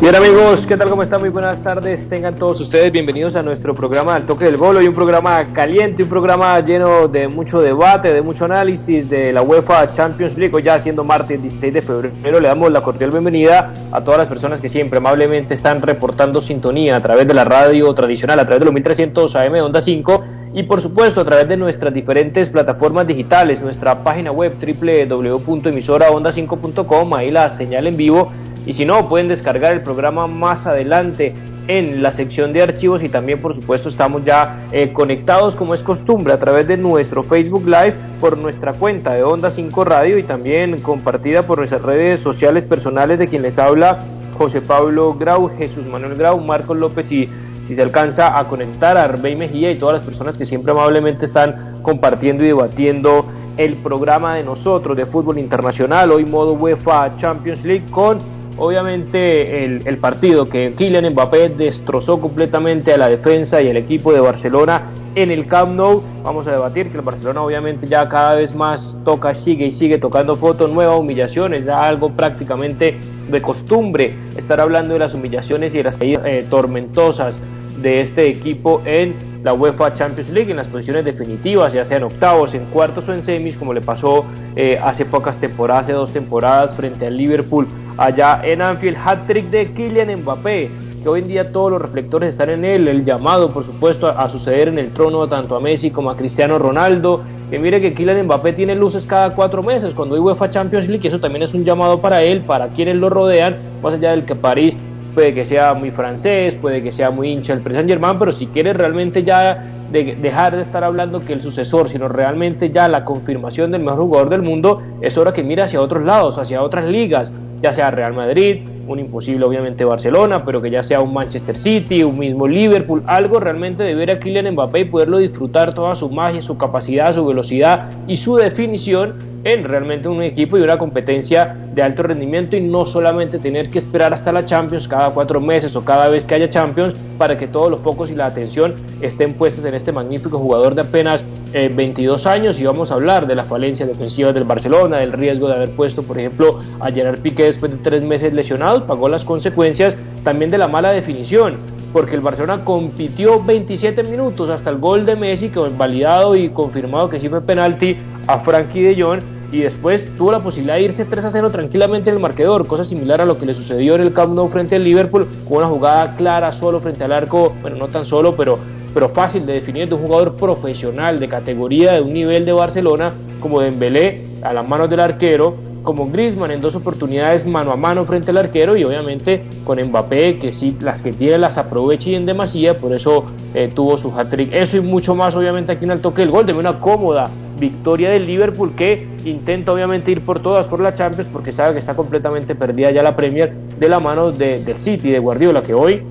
Bien amigos, ¿qué tal? ¿Cómo están? Muy buenas tardes. Tengan todos ustedes bienvenidos a nuestro programa Al Toque del Gol. Hoy un programa caliente, un programa lleno de mucho debate, de mucho análisis de la UEFA Champions League. Ya siendo martes 16 de febrero, le damos la cordial bienvenida a todas las personas que siempre amablemente están reportando sintonía a través de la radio tradicional, a través de los 1300 AM Onda 5 y por supuesto a través de nuestras diferentes plataformas digitales, nuestra página web www.emisoraonda5.com, ahí la señal en vivo. Y si no pueden descargar el programa más adelante en la sección de archivos y también por supuesto estamos ya eh, conectados como es costumbre a través de nuestro Facebook Live por nuestra cuenta de Onda 5 Radio y también compartida por nuestras redes sociales personales de quien les habla José Pablo Grau, Jesús Manuel Grau, Marcos López y si se alcanza a conectar a Arbey Mejía y todas las personas que siempre amablemente están compartiendo y debatiendo el programa de nosotros de fútbol internacional, hoy modo UEFA Champions League con obviamente el, partido que Kylian Mbappé destrozó completamente a la defensa y el equipo de Barcelona en el Camp Nou. Vamos a debatir que el Barcelona obviamente ya cada vez más toca, sigue y sigue tocando fotos, nuevas humillaciones, ya algo prácticamente de costumbre estar hablando de las humillaciones y de las eh, tormentosas de este equipo en la UEFA Champions League en las posiciones definitivas, ya sean octavos, en cuartos o en semis, como le pasó eh, hace pocas temporadas, hace dos temporadas frente al Liverpool allá en Anfield, hat-trick de Kylian Mbappé, que hoy en día todos los reflectores están en él, el llamado por supuesto a, suceder en el trono tanto a Messi como a Cristiano Ronaldo, que mire que Kylian Mbappé tiene luces cada cuatro meses cuando hay UEFA Champions League, eso también es un llamado para él, para quienes lo rodean, más allá del que París puede que sea muy francés, puede que sea muy hincha del Paris Saint pero si quiere realmente ya dejar de estar hablando que el sucesor, sino realmente ya la confirmación del mejor jugador del mundo, es hora que mire hacia otros lados, hacia otras ligas, ya sea Real Madrid, un imposible obviamente Barcelona, pero que ya sea un Manchester City, un mismo Liverpool, algo realmente de ver a Kylian Mbappé y poderlo disfrutar toda su magia, su capacidad, su velocidad y su definición en realmente un equipo y una competencia de alto rendimiento y no solamente tener que esperar hasta la Champions cada cuatro meses o cada vez que haya Champions para que todos los focos y la atención estén puestos en este magnífico jugador de apenas 22 eh, años. Y vamos a hablar de las falencias defensivas del Barcelona, del riesgo de haber puesto por ejemplo a Gerard Piqué después de tres meses lesionado, pagó las consecuencias también de la mala definición porque el Barcelona compitió 27 minutos hasta el gol de Messi, que validado y confirmado que sí fue penalti a Frankie de Jong, y después tuvo la posibilidad de irse 3 a 0 tranquilamente en el marcador, cosa similar a lo que le sucedió en el Camp Nou frente al Liverpool, con una jugada clara solo frente al arco, bueno, no tan solo, pero, pero fácil de definir de un jugador profesional de categoría de un nivel de Barcelona como Dembélé a las manos del arquero, como Griezmann en dos oportunidades mano a mano frente al arquero y obviamente con Mbappé que sí las que tiene las aprovecha y en demasía, por eso eh, tuvo su hat-trick. Eso y mucho más obviamente aquí en el toque del gol, de una cómoda victoria del Liverpool que intenta obviamente ir por todas por la Champions porque sabe que está completamente perdida ya la Premier de la mano de, del City, de Guardiola, que hoy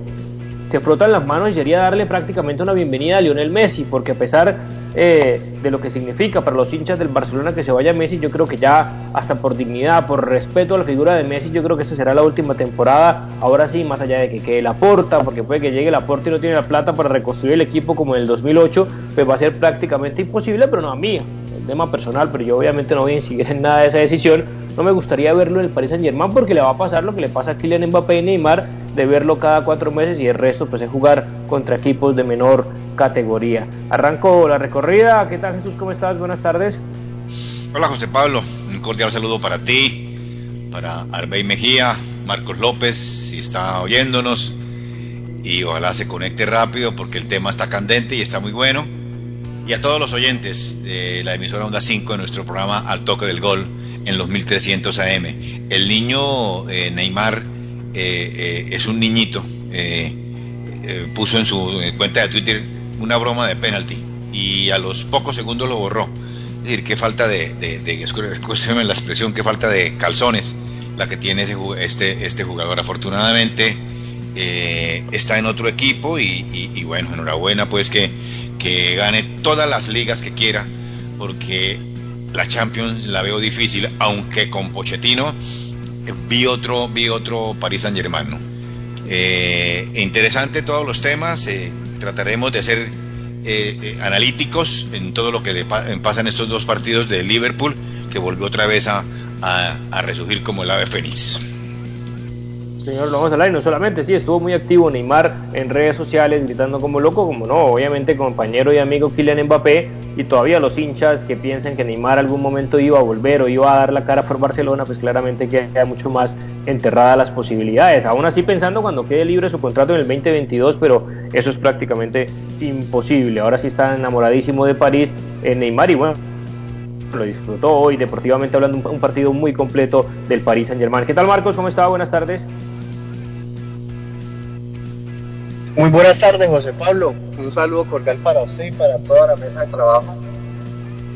se frotan las manos y sería darle prácticamente una bienvenida a Lionel Messi, porque a pesar eh, de lo que significa para los hinchas del Barcelona que se vaya Messi, yo creo que ya hasta por dignidad, por respeto a la figura de Messi, yo creo que esa será la última temporada. Ahora sí, más allá de que quede la porta, porque puede que llegue la porta y no tiene la plata para reconstruir el equipo como en el 2008, pues va a ser prácticamente imposible, pero no a mí, tema personal, pero yo obviamente no voy a incidir en nada de esa decisión. No me gustaría verlo en el Paris Saint Germain porque le va a pasar lo que le pasa a Kylian Mbappé y Neymar de verlo cada cuatro meses y el resto pues es jugar contra equipos de menor categoría. Arranco la recorrida. ¿Qué tal Jesús? ¿Cómo estás? Buenas tardes. Hola José Pablo, un cordial saludo para ti, para Arbey Mejía, Marcos López, si está oyéndonos, y ojalá se conecte rápido porque el tema está candente y está muy bueno. Y a todos los oyentes de la emisora Onda 5 de nuestro programa Al Toque del Gol en los 1300 AM. El niño eh, Neymar eh, eh, es un niñito, puso en su cuenta de Twitter una broma de penalti y a los pocos segundos lo borró es decir, qué falta de, de, la expresión, qué falta de calzones la que tiene ese, este, este jugador. Afortunadamente eh, está en otro equipo y, bueno, enhorabuena pues que, que gane todas las ligas que quiera, porque la Champions la veo difícil, aunque con Pochettino eh, vi otro, vi otro Paris Saint Germain. Eh, interesante todos los temas, trataremos de hacer eh, eh, analíticos en todo lo que le pasa en estos dos partidos de Liverpool, que volvió otra vez a, a, resurgir como el ave fénix. Señor, lo vamos a hablar y no solamente, sí, estuvo muy activo Neymar en redes sociales gritando como loco, como no, obviamente compañero y amigo Kylian Mbappé y todavía los hinchas que piensan que Neymar algún momento iba a volver o iba a dar la cara por Barcelona, pues claramente queda mucho más enterrada las posibilidades. Aún así pensando cuando quede libre su contrato en el 2022, pero eso es prácticamente imposible. Ahora sí está enamoradísimo de París en Neymar y bueno, lo disfrutó hoy deportivamente hablando un, partido muy completo del París Saint Germain. ¿Qué tal Marcos? ¿Cómo está? Buenas tardes. Muy buenas tardes, José Pablo. Un saludo cordial para usted y para toda la mesa de trabajo.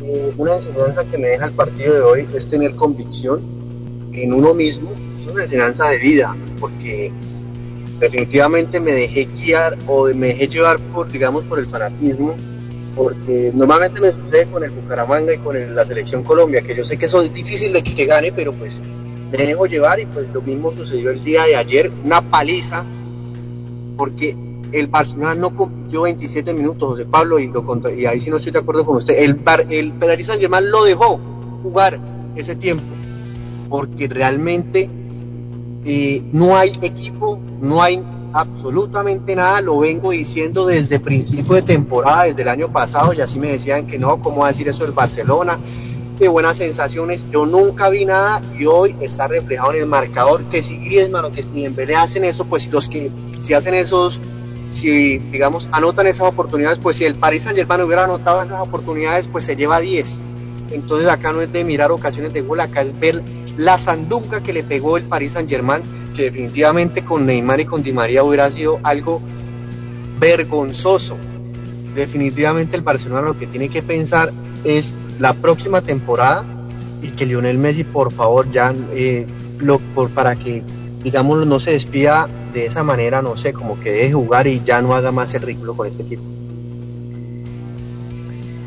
Eh, una enseñanza que me deja el partido de hoy es tener convicción en uno mismo. Es una enseñanza de vida, porque definitivamente me dejé guiar o me dejé llevar por, digamos, por el fanatismo, porque normalmente me sucede con el Bucaramanga y con la selección Colombia, que yo sé que eso es difícil de que gane, pero pues me dejo llevar y pues lo mismo sucedió el día de ayer, una paliza, porque el Barcelona no compitió 27 minutos, José Pablo, y, lo y ahí sí no estoy de acuerdo con usted. El, el Paris Saint Germain lo dejó jugar ese tiempo, porque realmente eh, no hay equipo, no hay absolutamente nada, lo vengo diciendo desde principio de temporada, desde el año pasado, y así me decían que no, ¿cómo va a decir eso el Barcelona? Qué buenas sensaciones, yo nunca vi nada y hoy está reflejado en el marcador que si Griezmann o que si Dembélé hacen eso, pues los que si hacen esos si, digamos, anotan esas oportunidades, pues si el Paris Saint Germain hubiera anotado esas oportunidades, pues se lleva 10. Entonces acá no es de mirar ocasiones de gol, acá es ver la sandunga que le pegó el Paris Saint Germain, que definitivamente con Neymar y con Di María hubiera sido algo vergonzoso. Definitivamente el Barcelona lo que tiene que pensar es la próxima temporada y que Lionel Messi por favor ya eh, lo, para que digamos no se despida de esa manera, no sé, como que deje jugar y ya no haga más el ridículo con este equipo.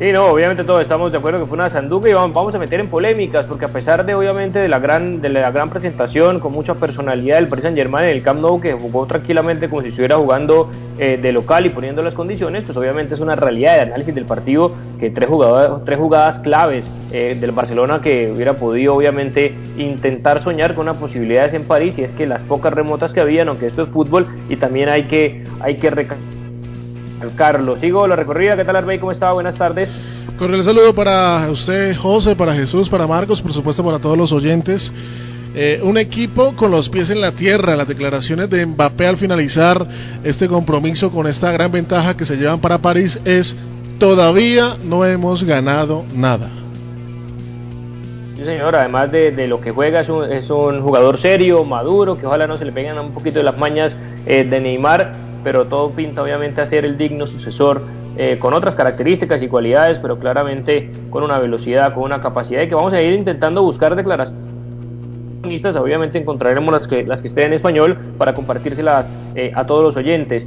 Sí, no, obviamente todos estamos de acuerdo que fue una sanduca y vamos a meter en polémicas, porque a pesar de obviamente de la gran, de la gran presentación con mucha personalidad del Paris Saint Germain en el Camp Nou, que jugó tranquilamente como si estuviera jugando eh, de local y poniendo las condiciones, pues obviamente es una realidad de análisis del partido que tres jugadas, tres jugadas claves eh, del Barcelona que hubiera podido obviamente intentar soñar con unas posibilidades en París, y es que las pocas remotas que habían, aunque esto es fútbol, y también hay que, hay que Carlos. Sigo la recorrida. ¿Qué tal, Arbey? ¿Cómo está? Buenas tardes. Cordial saludo para usted, José, para Jesús, para Marcos, por supuesto para todos los oyentes. Eh, un equipo con los pies en la tierra. Las declaraciones de Mbappé al finalizar este compromiso con esta gran ventaja que se llevan para París es todavía no hemos ganado nada. Sí, señor, además de, lo que juega, es un, es un, jugador serio, maduro, que ojalá no se le peguen un poquito de las mañas eh, de Neymar pero todo pinta obviamente a ser el digno sucesor eh, con otras características y cualidades, pero claramente con una velocidad, con una capacidad y que vamos a ir intentando buscar declaraciones. Obviamente encontraremos las que, las que estén en español para compartírselas eh, a todos los oyentes.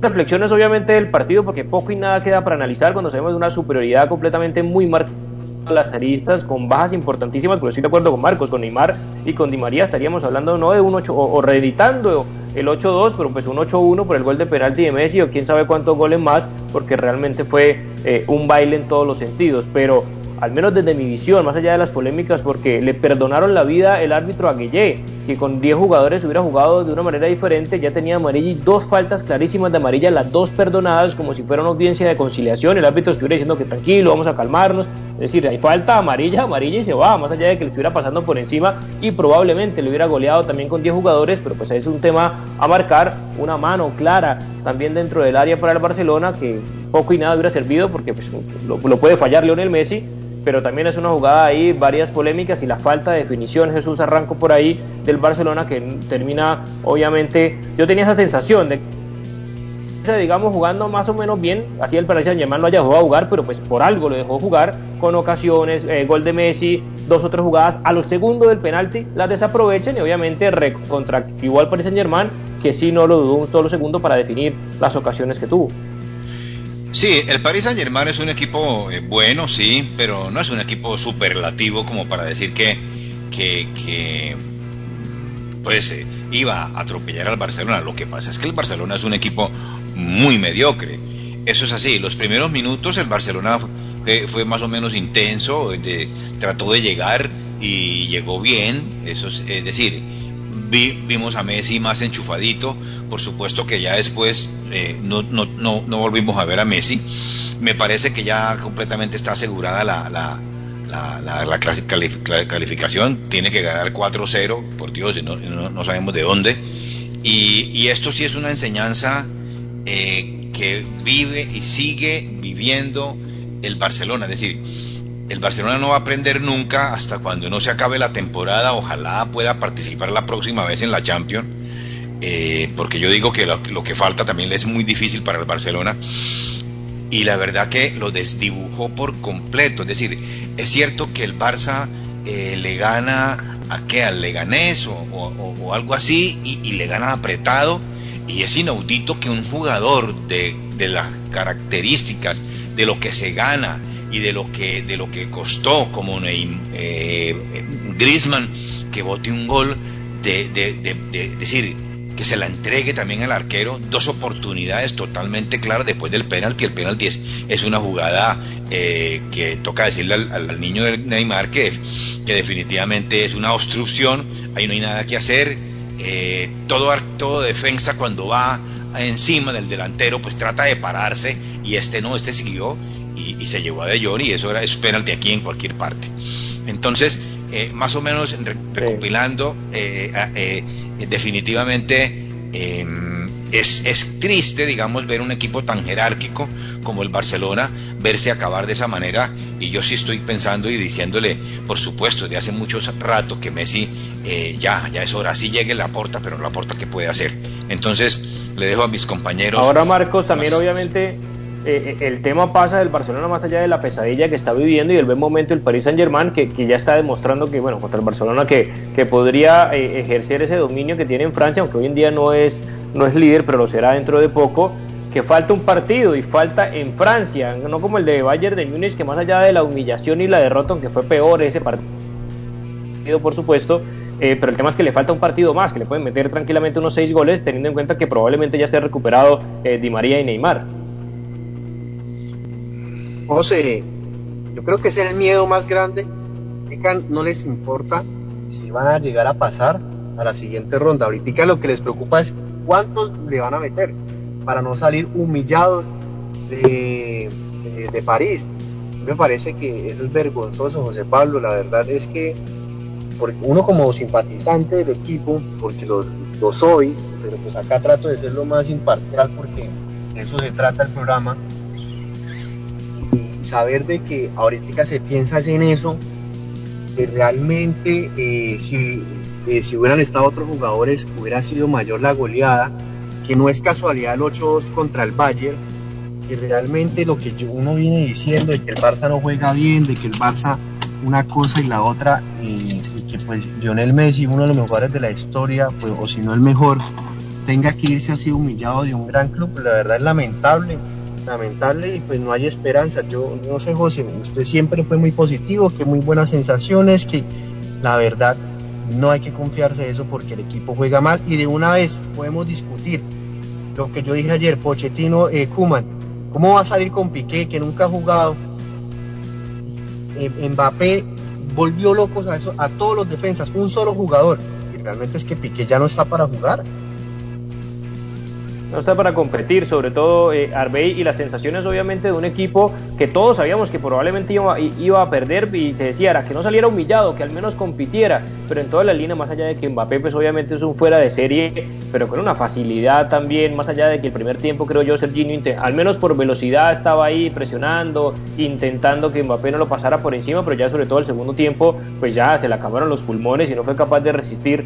Reflexiones obviamente del partido porque poco y nada queda para analizar cuando sabemos de una superioridad completamente muy marcada las aristas con bajas importantísimas, pero estoy de acuerdo con Marcos, con Neymar y con Di María estaríamos hablando no de un 8 o, reeditando el 8-2, pero pues un 8-1 por el gol de penalti de Messi o quién sabe cuántos goles más, porque realmente fue eh, un baile en todos los sentidos. Pero al menos desde mi visión, más allá de las polémicas, porque le perdonaron la vida el árbitro a que con 10 jugadores hubiera jugado de una manera diferente, ya tenía amarilla y dos faltas clarísimas de amarilla, las dos perdonadas como si fuera una audiencia de conciliación, el árbitro estuviera diciendo que tranquilo, vamos a calmarnos, es decir, hay falta amarilla, amarilla y se va, más allá de que le estuviera pasando por encima y probablemente le hubiera goleado también con 10 jugadores, pero pues es un tema a marcar, una mano clara también dentro del área para el Barcelona que poco y nada hubiera servido porque pues, lo, puede fallar Lionel Messi pero también es una jugada ahí, varias polémicas y la falta de definición, Jesús arranco por ahí del Barcelona que termina, obviamente, yo tenía esa sensación de digamos jugando más o menos bien, así el Paris Saint Germain lo haya jugado a jugar, pero pues por algo lo dejó jugar con ocasiones, eh, gol de Messi, dos o tres jugadas, a los segundos del penalti las desaprovechan y obviamente recontractivó al Paris Saint Germain que sí no lo dudó un solo segundo para definir las ocasiones que tuvo. Sí, el Paris Saint Germain es un equipo eh, bueno, sí, pero no es un equipo superlativo como para decir que, que, pues eh, iba a atropellar al Barcelona. Lo que pasa es que el Barcelona es un equipo muy mediocre. Eso es así. Los primeros minutos el Barcelona fue, más o menos intenso, trató de llegar y llegó bien. Eso es, es decir, vimos a Messi más enchufadito, por supuesto que ya después eh, no, no, no, no, volvimos a ver a Messi, me parece que ya completamente está asegurada la, la, la, la, calificación, tiene que ganar 4-0, por Dios, no, no, sabemos de dónde, y, y, esto sí es una enseñanza eh, que vive y sigue viviendo el Barcelona, es decir, el Barcelona no va a aprender nunca hasta cuando no se acabe la temporada. Ojalá pueda participar la próxima vez en la Champions. Eh, porque yo digo que lo, que falta también es muy difícil para el Barcelona. Y la verdad que lo desdibujó por completo. Es decir, es cierto que el Barça eh, le gana a qué, al Leganés o, o, algo así y, le gana apretado. Y es inaudito que un jugador de, de las características de lo que se gana y de lo que, de lo que costó como eh, Griezmann que bote un gol, de, de, decir, que se la entregue también al arquero, dos oportunidades totalmente claras después del penalti, el penalti es, es una jugada eh, que toca decirle al, niño de Neymar que, que definitivamente es una obstrucción, ahí no hay nada que hacer, eh, todo, todo defensa cuando va encima del delantero pues trata de pararse y este no, este siguió y, se llevó a De Jong y eso era es penalti aquí en cualquier parte. Entonces, eh, más o menos recopilando, eh, eh, definitivamente em, es, es, triste, digamos, ver un equipo tan jerárquico como el Barcelona verse acabar de esa manera. Y yo sí estoy pensando y diciéndole, por supuesto, de hace mucho rato que Messi ya, ya es hora, sí llegue la porta, pero la porta que puede hacer. Entonces, le dejo a mis compañeros. Ahora, Marcos, también obviamente eh, eh, el tema pasa del Barcelona más allá de la pesadilla que está viviendo y el buen momento del Paris Saint Germain que, ya está demostrando que bueno contra el Barcelona que, que podría eh, ejercer ese dominio que tiene en Francia aunque hoy en día no es no es líder pero lo será dentro de poco que falta un partido y falta en Francia no como el de Bayern de Múnich que más allá de la humillación y la derrota aunque fue peor ese partido por supuesto pero el tema es que le falta un partido más, que le pueden meter tranquilamente unos seis goles, teniendo en cuenta que probablemente ya esté recuperado Di María y Neymar. José, yo creo que es el miedo más grande. No les importa si van a llegar a pasar a la siguiente ronda. Ahorita lo que les preocupa es cuántos le van a meter para no salir humillados de, de, París. Me parece que eso es vergonzoso, José Pablo. La verdad es que porque uno como simpatizante del equipo, porque lo, lo soy, pero pues acá trato de ser lo más imparcial porque de eso se trata el programa saber de que ahorita se piensa en eso, que realmente eh, eh, si hubieran estado otros jugadores hubiera sido mayor la goleada, que no es casualidad el 8-2 contra el Bayern, que realmente lo que uno viene diciendo de que el Barça no juega bien, de que el Barça una cosa y la otra, eh, y que pues Lionel Messi, uno de los mejores de la historia, pues, o si no el mejor, tenga que irse así humillado de un gran club, la verdad es lamentable lamentable y pues no hay esperanza. Yo no sé, José, usted siempre fue muy positivo, que muy buenas sensaciones, que la verdad no hay que confiarse de eso porque el equipo juega mal y de una vez podemos discutir lo que yo dije ayer, Pochettino, eh, Kuman, ¿cómo va a salir con Piqué que nunca ha jugado? eh, Mbappé volvió locos a, eso, a todos los defensas, un solo jugador. Y realmente es que Piqué ya no está para jugar no está para competir, sobre todo eh, Arbey y las sensaciones obviamente de un equipo que todos sabíamos que probablemente iba, iba, a perder y se decía era que no saliera humillado, que al menos compitiera, pero en toda la línea, más allá de que Mbappé pues obviamente es un fuera de serie, pero con una facilidad también, más allá de que el primer tiempo creo yo Serginho, al menos por velocidad estaba ahí presionando, intentando que Mbappé no lo pasara por encima, pero ya sobre todo el segundo tiempo pues ya se le acabaron los pulmones y no fue capaz de resistir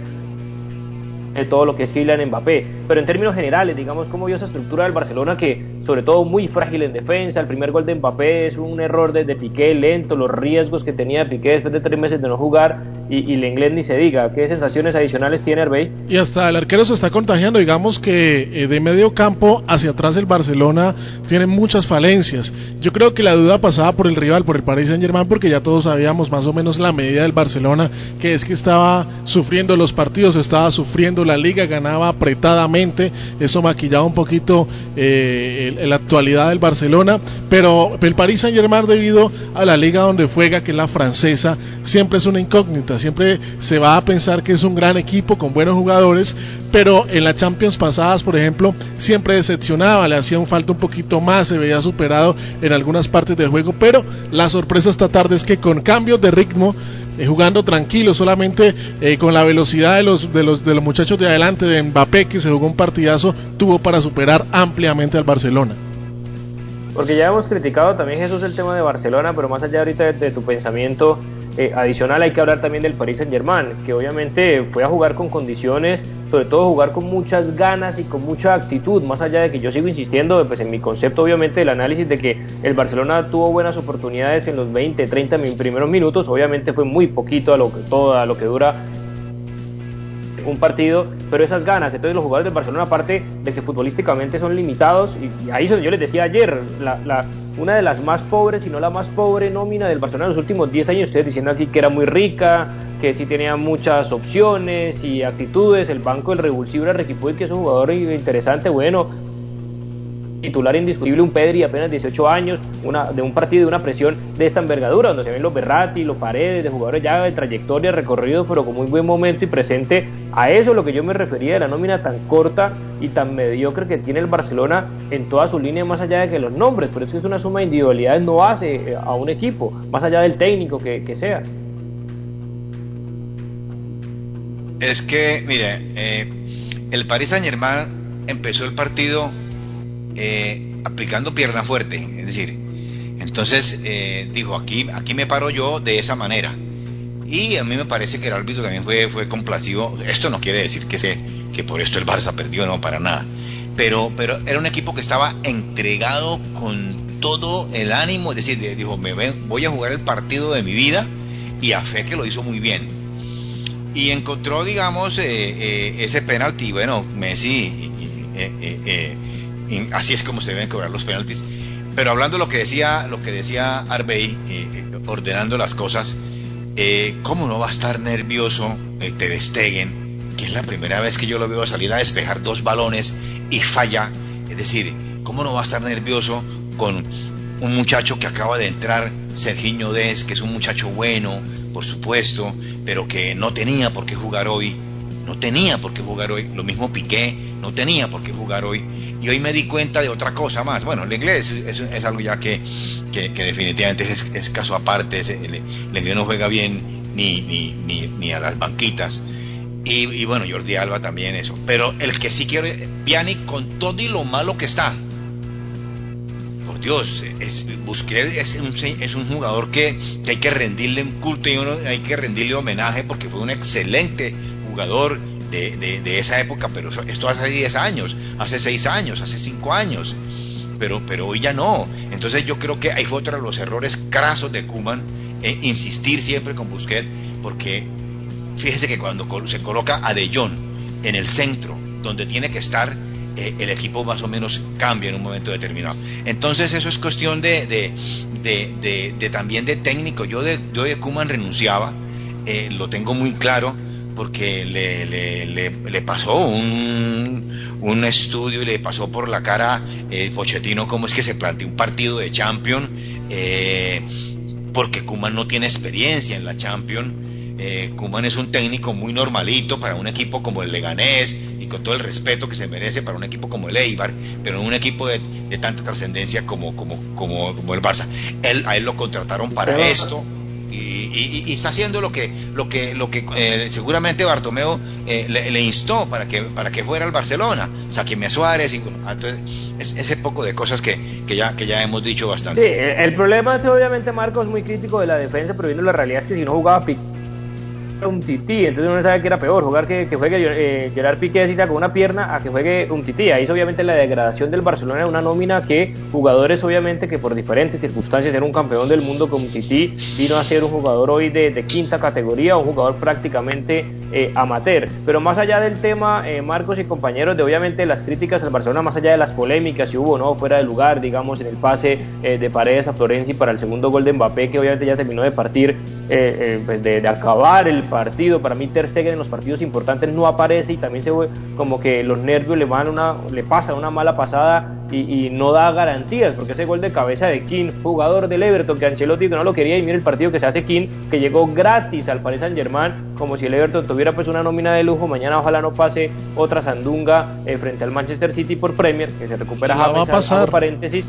todo lo que es Kylian Mbappé. Pero en términos generales, digamos, cómo vio esa estructura del Barcelona que, sobre todo, muy frágil en defensa. El primer gol de Mbappé es un error de, Piqué lento, los riesgos que tenía Piqué después de tres meses de no jugar y, y el inglés ni se diga. ¿Qué sensaciones adicionales tiene Herbey? Y hasta el arquero se está contagiando. Digamos que eh, de medio campo hacia atrás el Barcelona tiene muchas falencias. Yo creo que la duda pasaba por el rival, por el Paris Saint Germain, porque ya todos sabíamos más o menos la medida del Barcelona, que es que estaba sufriendo los partidos, estaba sufriendo la liga, ganaba apretadamente. Eso maquillaba un poquito eh, la actualidad del Barcelona. Pero el Paris Saint Germain, debido a la liga donde juega, que es la francesa, siempre es una incógnita Siempre se va a pensar que es un gran equipo con buenos jugadores, pero en las Champions pasadas, por ejemplo, siempre decepcionaba, le hacía un falta un poquito más, se veía superado en algunas partes del juego, pero la sorpresa esta tarde es que con cambios de ritmo, eh, jugando tranquilo, solamente eh, con la velocidad de los, de, los, de los muchachos de adelante, de Mbappé, que se jugó un partidazo, tuvo para superar ampliamente al Barcelona. Porque ya hemos criticado también Jesús el tema de Barcelona, pero más allá ahorita de tu pensamiento, eh, adicional hay que hablar también del Paris Saint Germain, que obviamente fue a jugar con condiciones, sobre todo jugar con muchas ganas y con mucha actitud, más allá de que yo sigo insistiendo pues en mi concepto obviamente del análisis de que el Barcelona tuvo buenas oportunidades en los 20, 30 primeros minutos, obviamente fue muy poquito a lo que, todo, a lo que dura un partido, pero esas ganas, entonces los jugadores del Barcelona, aparte de que futbolísticamente son limitados, y, ahí yo les decía ayer, la, una de las más pobres, si no la más pobre nómina del Barcelona en los últimos 10 años, ustedes diciendo aquí que era muy rica, que sí tenía muchas opciones y actitudes, el banco del revulsivo era Requipuy, que es un jugador interesante, bueno, titular indiscutible un Pedri apenas 18 años, una, de un partido de una presión de esta envergadura, donde se ven los Berratti, los Paredes, de jugadores ya de trayectoria, recorrido, pero con muy buen momento y presente. A eso es lo que yo me refería de la nómina tan corta y tan mediocre que tiene el Barcelona en toda su línea, más allá de que los nombres, pero es que es una suma de individualidades, no hace eh, a un equipo, más allá del técnico que, que sea. Es que, mire, eh, el Paris Saint Germain empezó el partido eh, aplicando pierna fuerte, es decir, entonces eh, dijo, aquí, aquí me paro yo de esa manera. Y a mí me parece que el árbitro también fue, fue complacido. Esto no quiere decir que, se, que por esto el Barça perdió, no, para nada. Pero, pero era un equipo que estaba entregado con todo el ánimo, es decir, dijo, me voy a jugar el partido de mi vida y a fe que lo hizo muy bien. Y encontró, digamos, eh, ese penalti. Bueno, Messi así es como se deben cobrar los penaltis. Pero hablando de lo que decía, lo que decía Arbey, eh, eh, ordenando las cosas, eh, ¿cómo no va a estar nervioso Ter Stegen, que es la primera vez que yo lo veo salir a despejar dos balones y falla? Es decir, ¿cómo no va a estar nervioso con un muchacho que acaba de entrar, Serginho Des, que es un muchacho bueno, por supuesto, pero que no tenía por qué jugar hoy? No tenía por qué jugar hoy. Lo mismo Piqué, no tenía por qué jugar hoy. Y hoy me di cuenta de otra cosa más. Bueno, el inglés es, algo ya que, definitivamente es, caso aparte. el, inglés no juega bien ni, ni, ni, a las banquitas. Y, bueno, Jordi Alba también eso. Pero el que sí quiere, Piani con todo y lo malo que está. Por Dios, es, Busquets es un, es un jugador que, que, hay que rendirle un culto y uno, hay que rendirle homenaje porque fue un excelente jugador de, esa época, pero esto hace 10 años, hace 6 años, hace 5 años, pero, pero hoy ya no. Entonces yo creo que ahí fue otro de los errores crasos de Kuman, eh, insistir siempre con Busquets, porque fíjese que cuando se coloca a De Jong en el centro, donde tiene que estar, eh, el equipo más o menos cambia en un momento determinado. Entonces eso es cuestión de, de, también de técnico. Yo de, yo de Kuman renunciaba, eh, lo tengo muy claro, porque le, le, le, pasó un, un, estudio y le pasó por la cara el eh, Pochettino cómo es que se plantea un partido de Champions. Eh, porque Kuman no tiene experiencia en la Champions. Eh, Kuman es un técnico muy normalito para un equipo como el Leganés y con todo el respeto que se merece para un equipo como el Eibar, pero en un equipo de, tanta trascendencia como, como, como, como, el Barça. Él, a él lo contrataron para esto y, está haciendo lo que lo que lo que eh, seguramente Bartomeu eh, le, instó para que para que fuera al Barcelona. Me a Suárez y, entonces es, ese poco de cosas que, que ya que ya hemos dicho bastante. Sí, el problema es obviamente Marcos muy crítico de la defensa pero viendo la realidad es que si no jugaba tití, entonces uno sabe que era peor jugar que, que juegue eh, Gerard Piqué así con una pierna a que juegue un tití. Ahí es obviamente la degradación del Barcelona de una nómina que jugadores obviamente que por diferentes circunstancias era un campeón del mundo como Tití vino a ser un jugador hoy de, quinta categoría, un jugador prácticamente eh, amateur. Pero más allá del tema, eh, Marcos y compañeros, de obviamente las críticas al Barcelona, más allá de las polémicas si hubo no fuera de lugar, digamos, en el pase eh, de Paredes a Florenzi para el segundo gol de Mbappé, que obviamente ya terminó de partir, pues de, de acabar el partido. Para mí Ter Stegen en los partidos importantes no aparece y también se ve como que los nervios le van una, le pasa una mala pasada y, no da garantías, porque ese gol de cabeza de King, jugador del Everton, que Ancelotti no lo quería, y mira el partido que se hace King, que llegó gratis al Paris Saint Germain, como si el Everton tuviera pues una nómina de lujo, mañana ojalá no pase otra sandunga eh, frente al Manchester City por Premier, que se recupera va a pasar. paréntesis,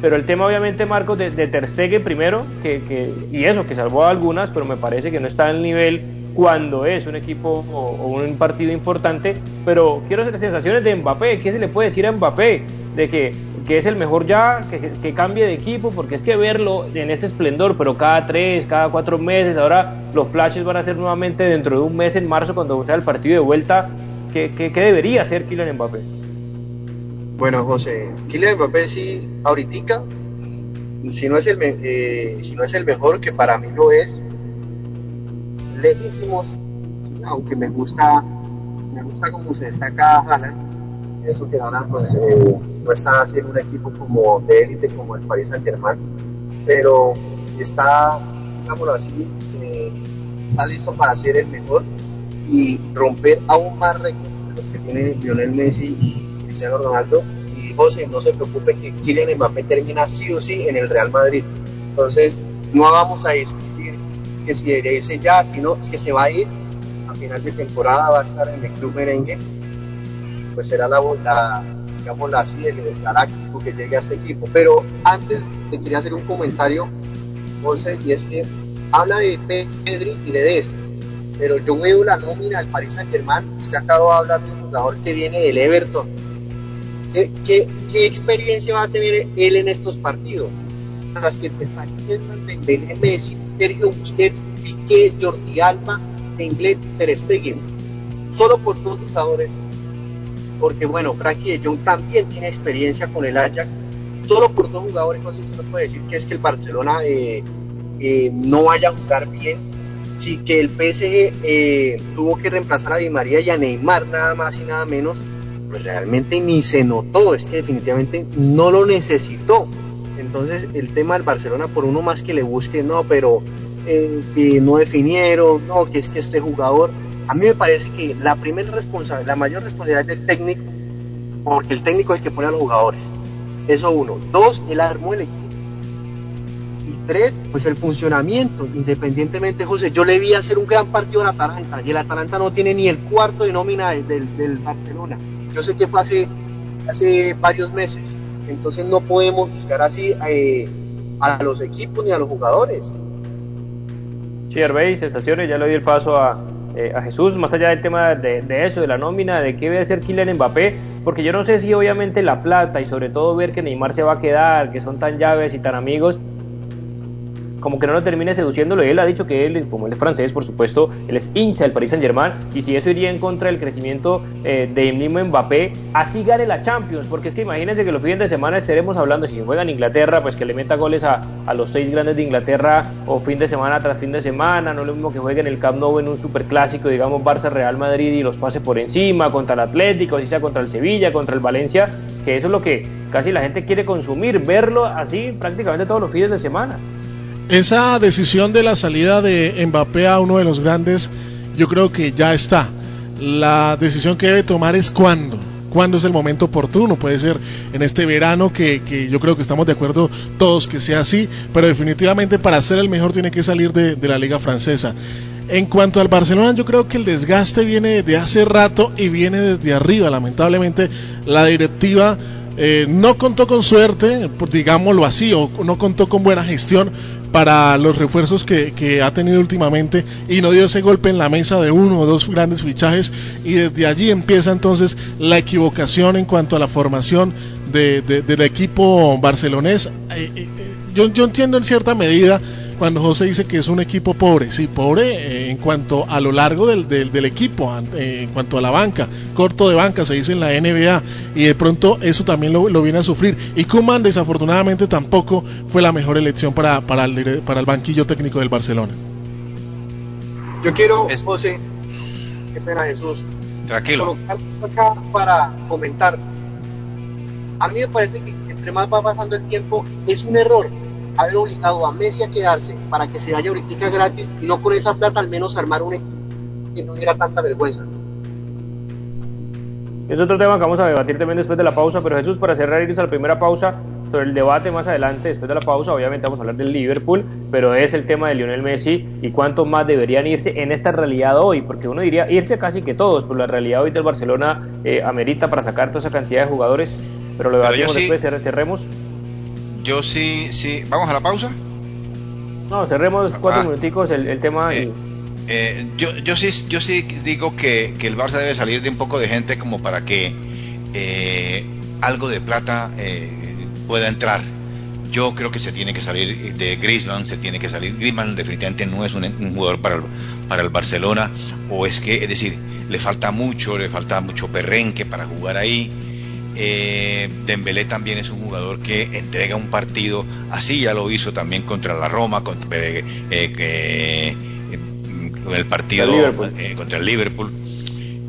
pero el tema obviamente Marcos de, de Ter Stegen primero que, que, y eso que salvó a algunas pero me parece que no está al nivel cuando es un equipo o, un partido importante, pero quiero hacer sensaciones de Mbappé, ¿qué se le puede decir a Mbappé? De que, que es el mejor ya, que, que, cambie de equipo, porque es que verlo en este esplendor, pero cada tres, cada cuatro meses, ahora los flashes van a ser nuevamente dentro de un mes, en marzo, cuando sea el partido de vuelta, ¿qué, qué, debería hacer Kylian Mbappé? Bueno, José, Kylian Mbappé sí, ahorita, si no es el, eh, si no es el mejor, que para mí lo es, lejísimos, aunque me gusta, me gusta como se destaca Haaland, eso que Haaland pues eh, no está haciendo un equipo como de élite como el Paris Saint Germain, pero está, digámoslo así, eh, está listo para ser el mejor y romper aún más récords de los que tiene Lionel Messi y Cristiano Ronaldo. Y José, no se preocupe que Kylian Mbappé termina sí o sí en el Real Madrid. Entonces, no vamos a discutir que si ese ya, si no, es que se va a ir a final de temporada, va a estar en el club merengue y pues será la, la digamos, la así, el, que llegue a este equipo. Pero antes te quería hacer un comentario, José, y es que habla de Pedri y de Dest, pero yo veo la nómina del Paris Saint Germain, usted acaba de hablar de un jugador que viene del Everton. ¿Qué, experiencia va a tener él en estos partidos? Las que están en Messi, Sergio Busquets, Piqué, Jordi Alba, Englet, Ter Stegen. Solo por dos jugadores. Porque bueno, Frankie de Jong también tiene experiencia con el Ajax. Solo por dos jugadores, no se puede decir que es que el Barcelona eh, eh, no vaya a jugar bien. Sí que el PSG eh, tuvo que reemplazar a Di María y a Neymar nada más y nada menos, pues realmente ni se notó, es que definitivamente no lo necesitó. Entonces el tema del Barcelona, por uno más que le busque, no, pero eh, que no definieron, no, que es que este jugador, a mí me parece que la primera responsabilidad, la mayor responsabilidad del técnico, porque el técnico es el que pone a los jugadores. Eso uno. Dos, el armó el equipo. Y tres, pues el funcionamiento. Independientemente, José, yo le vi hacer un gran partido al Atalanta y el Atalanta no tiene ni el cuarto de nómina del Barcelona. Yo sé que fue hace, hace varios meses, entonces no podemos buscar así eh, a los equipos ni a los jugadores. Sí, sensaciones, ya le doy el paso a, eh, a Jesús, más allá del tema de, eso, de la nómina, de qué debe hacer Kylian Mbappé, porque yo no sé si obviamente la plata y sobre todo ver que Neymar se va a quedar, que son tan llaves y tan amigos, como que no lo termine seduciéndolo. Él ha dicho que él, como él es francés, por supuesto, él es hincha del Paris Saint Germain. Y si eso iría en contra del crecimiento eh, de mismo Mbappé, así gane la Champions. Porque es que imagínense que los fines de semana estaremos hablando, si juega en Inglaterra, pues que le meta goles a, los seis grandes de Inglaterra o fin de semana tras fin de semana. No lo mismo que juegue en el Camp Nou en un superclásico, digamos Barça Real Madrid y los pase por encima contra el Atlético, así sea contra el Sevilla, contra el Valencia. Que eso es lo que casi la gente quiere consumir, verlo así prácticamente todos los fines de semana. Esa decisión de la salida de Mbappé a uno de los grandes, yo creo que ya está. La decisión que debe tomar es cuándo. cuándo es el momento oportuno. Puede ser en este verano que, que yo creo que estamos de acuerdo todos que sea así, pero definitivamente para ser el mejor tiene que salir de, de la liga francesa. En cuanto al Barcelona, yo creo que el desgaste viene de hace rato y viene desde arriba. Lamentablemente, la directiva eh, no contó con suerte, digámoslo así, o no contó con buena gestión para los refuerzos que, que, ha tenido últimamente y no dio ese golpe en la mesa de uno o dos grandes fichajes y desde allí empieza entonces la equivocación en cuanto a la formación de, de, del equipo barcelonés. Eh, eh, yo, yo entiendo en cierta medida cuando José dice que es un equipo pobre, sí, pobre eh, en cuanto a lo largo del, del, del equipo, eh, en cuanto a la banca, corto de banca se dice en la NBA, y de pronto eso también lo, lo viene a sufrir. Y Kuman desafortunadamente tampoco fue la mejor elección para, para, el, para el banquillo técnico del Barcelona. Yo quiero, José, qué pena Jesús, Tranquilo. acá para comentar. A mí me parece que entre más va pasando el tiempo, es un error haber obligado a Messi a quedarse para que se vaya ahorita gratis y no con esa plata al menos armar un equipo que no diera tanta vergüenza. Es otro tema que vamos a debatir también después de la pausa, pero Jesús, para cerrar, irnos a la primera pausa sobre el debate más adelante, después de la pausa, obviamente vamos a hablar del Liverpool, pero es el tema de Lionel Messi y cuánto más deberían irse en esta realidad hoy, porque uno diría irse casi que todos, pero la realidad hoy del Barcelona eh, amerita para sacar toda esa cantidad de jugadores, pero lo debatimos sí, después, cerremos. Yo sí, sí, vamos a la pausa. No, cerremos cuatro ah, minuticos el, el tema. Eh, y... Eh, yo, yo, sí, yo sí digo que, que, el Barça debe salir de un poco de gente como para que eh, algo de plata eh, pueda entrar. Yo creo que se tiene que salir de Griezmann, se tiene que salir. Griezmann definitivamente no es un, un jugador para el, para el Barcelona, o es que, es decir, le falta mucho, le falta mucho perrenque para jugar ahí. Eh, Dembélé también es un jugador que entrega un partido, así ya lo hizo también contra la Roma, contra, eh, eh, el partido el. Eh, contra el Liverpool.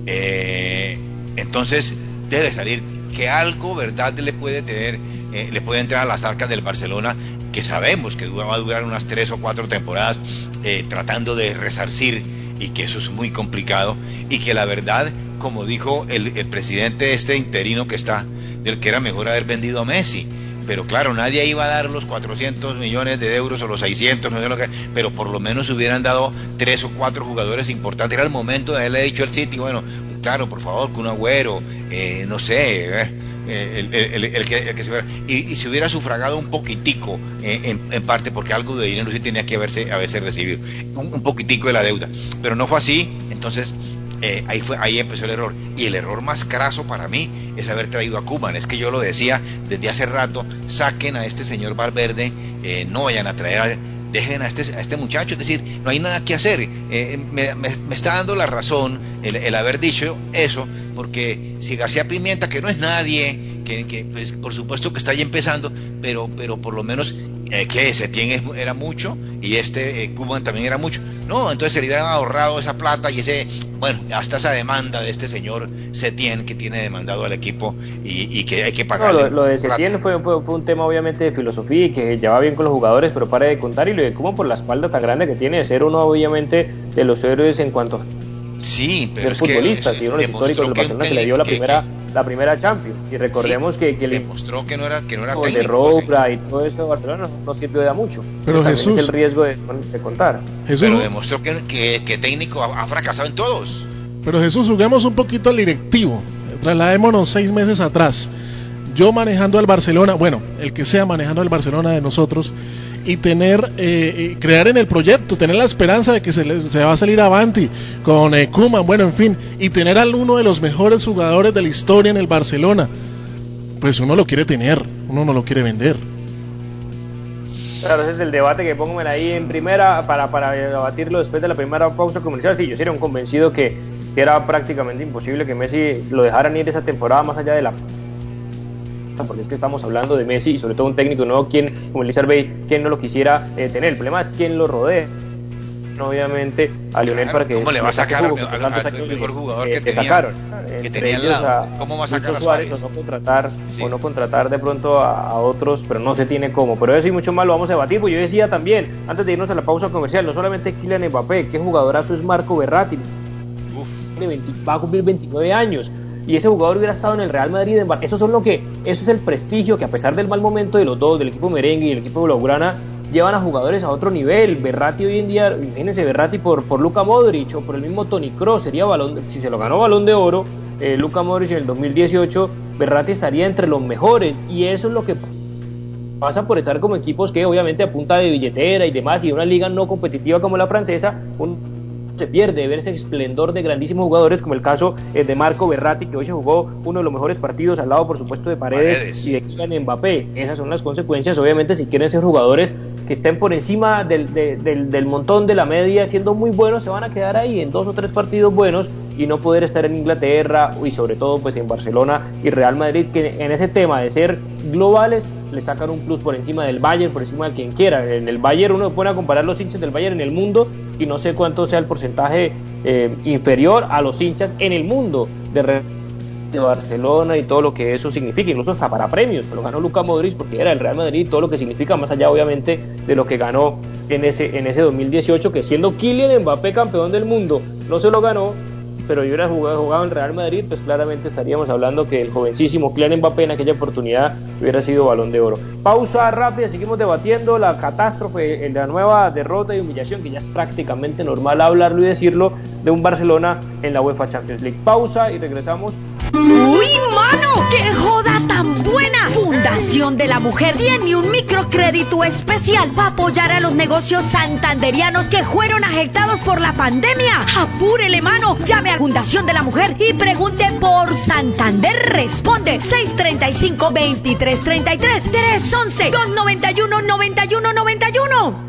Eh, entonces debe salir que algo, verdad, le puede tener, eh, le puede entrar a las arcas del Barcelona, que sabemos que va a durar unas tres o cuatro temporadas eh, tratando de resarcir y que eso es muy complicado y que la verdad, como dijo el, el presidente este interino que está, del que era mejor haber vendido a Messi pero claro, nadie iba a dar los 400 millones de euros o los 600, no sé lo que, pero por lo menos hubieran dado tres o cuatro jugadores importantes. Era el momento de haberle dicho al City, bueno, claro, por favor, que un agüero, eh, no sé, eh, el, el, el, que, el, que, se hubiera, y, y, se hubiera sufragado un poquitico eh, en, en, parte, porque algo de dinero sí tenía que haberse, haberse recibido, un, poquitico de la deuda, pero no fue así, entonces eh, ahí, fue, ahí empezó el error. Y el error más craso para mí es haber traído a Kuman. Es que yo lo decía desde hace rato, saquen a este señor Valverde, eh, no vayan a traer dejen a este, a este muchacho, es decir, no hay nada que hacer. Eh, me, me, está dando la razón el, haber dicho eso, porque si García Pimienta, que no es nadie, que, que pues, por supuesto que está ahí empezando, pero, pero por lo menos eh, que Setién era mucho y este eh, Cuban también era mucho. No, entonces se le hubieran ahorrado esa plata y ese, bueno, hasta esa demanda de este señor Setién que tiene demandado al equipo y, y que hay que pagar. No, lo, lo, de Setién fue, fue, fue, un tema obviamente de filosofía y que ya va bien con los jugadores, pero para de contar y lo de Cuban por la espalda tan grande que tiene de ser uno obviamente de los héroes en cuanto Sí, pero es futbolista, que, y uno de los históricos del Barcelona que, que, le dio la primera la primera Champions y recordemos sí, que, que demostró que no era que no era técnico, de Robra sí. y todo eso de Barcelona no, no sirvió de mucho. Pero Jesús es el riesgo de, de contar. Jesús, pero demostró que, que, que técnico ha, ha, fracasado en todos. Pero Jesús juguemos un poquito al directivo. Trasladémonos seis meses atrás. Yo manejando al Barcelona bueno el que sea manejando al Barcelona de nosotros y tener, eh, crear en el proyecto, tener la esperanza de que se, le, se va a salir avanti con eh, Kuman, bueno, en fin, y tener a uno de los mejores jugadores de la historia en el Barcelona, pues uno lo quiere tener, uno no lo quiere vender. Claro, ese es el debate que pongo ahí en primera para, para debatirlo después de la primera pausa comercial. Sí, yo sería un convencido que, que era prácticamente imposible que Messi lo dejaran ir esa temporada más allá de la porque es que estamos hablando de Messi y sobre todo un técnico nuevo, quien, como Elizar Bey, quien no lo quisiera eh, tener. El problema es quién lo rodea. Obviamente a Lionel claro, para que ¿Cómo le va a sacar al, mejor jugador que, que, sacaron? Que tenía al lado. A, ¿Cómo va a sacar a Suárez? O no contratar, sí. o no contratar de pronto a, a, otros, pero no se tiene cómo. Pero eso y mucho más lo vamos a debatir. Pues yo decía también, antes de irnos a la pausa comercial, no solamente Kylian Mbappé, qué jugadorazo es Marco Berratti. Uf. Va a cumplir 29 años y ese jugador hubiera estado en el Real Madrid. Eso, son lo que, eso es el prestigio que a pesar del mal momento de los dos, del equipo merengue y del equipo blaugrana, llevan a jugadores a otro nivel. Berratti hoy en día, imagínense, Berratti por, por Luca Modric o por el mismo Tony Kroos, sería balón, si se lo ganó balón de oro, eh, Luca Modric en el 2018, Berratti estaría entre los mejores y eso es lo que pasa por estar como equipos que obviamente a punta de billetera y demás y una liga no competitiva como la francesa, se pierde ver ese esplendor de grandísimos jugadores como el caso eh, de Marco Berratti que hoy se jugó uno de los mejores partidos al lado por supuesto de Paredes, y de Kylian Mbappé. Esas son las consecuencias obviamente si quieren ser jugadores que estén por encima del, del, del montón de la media siendo muy buenos se van a quedar ahí en dos o tres partidos buenos y no poder estar en Inglaterra y sobre todo pues en Barcelona y Real Madrid que en ese tema de ser globales le sacan un plus por encima del Bayern, por encima de quien quiera. En el Bayern uno a comparar los hinchas del Bayern en el mundo y no sé cuánto sea el porcentaje eh, inferior a los hinchas en el mundo de, de Barcelona y todo lo que eso significa, incluso hasta para premios, lo ganó Luca Modric porque era el Real Madrid, todo lo que significa más allá obviamente de lo que ganó en ese, en ese 2018, que siendo Kylian Mbappé campeón del mundo, no se lo ganó, pero yo hubiera jugado, jugado en Real Madrid, pues claramente estaríamos hablando que el jovencísimo Kylian Mbappé en aquella oportunidad hubiera sido balón de oro. Pausa rápida, seguimos debatiendo la catástrofe, la nueva derrota y humillación, que ya es prácticamente normal hablarlo y decirlo, de un Barcelona en la UEFA Champions League. Pausa y regresamos ¡Uy, mano! ¡Qué joda tan buena! Fundación de la Mujer tiene un microcrédito especial para apoyar a los negocios santanderianos que fueron afectados por la pandemia. ¡Apúrele, mano! Llame a Fundación de la Mujer y pregunte por Santander. Responde 635-2333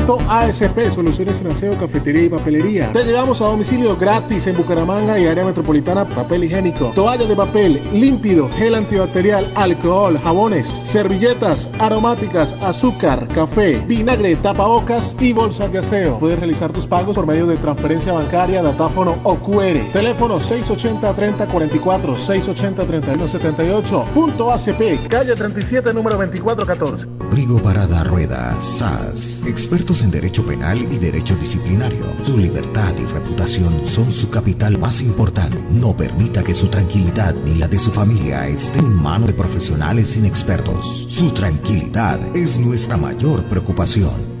Punto ASP, soluciones en aseo, cafetería y papelería. Te llevamos a domicilio gratis en Bucaramanga y área metropolitana papel higiénico, toallas de papel, límpido, gel antibacterial, alcohol, jabones, servilletas, aromáticas, azúcar, café, vinagre, tapabocas y bolsas de aseo. Puedes realizar tus pagos por medio de transferencia bancaria, datáfono o QR. Teléfono 680-3044, 680-3178. Punto ACP, calle 37, número 2414. Rigo Parada Rueda, SAS expertos en derecho penal y derecho disciplinario. Su libertad y reputación son su capital más importante. No permita que su tranquilidad ni la de su familia esté en manos de profesionales inexpertos. Su tranquilidad es nuestra mayor preocupación.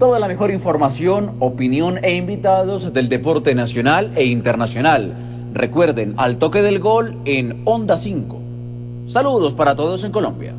toda la mejor información, opinión e invitados del deporte nacional e internacional. Recuerden, al toque del gol en Onda 5. Saludos para todos en Colombia.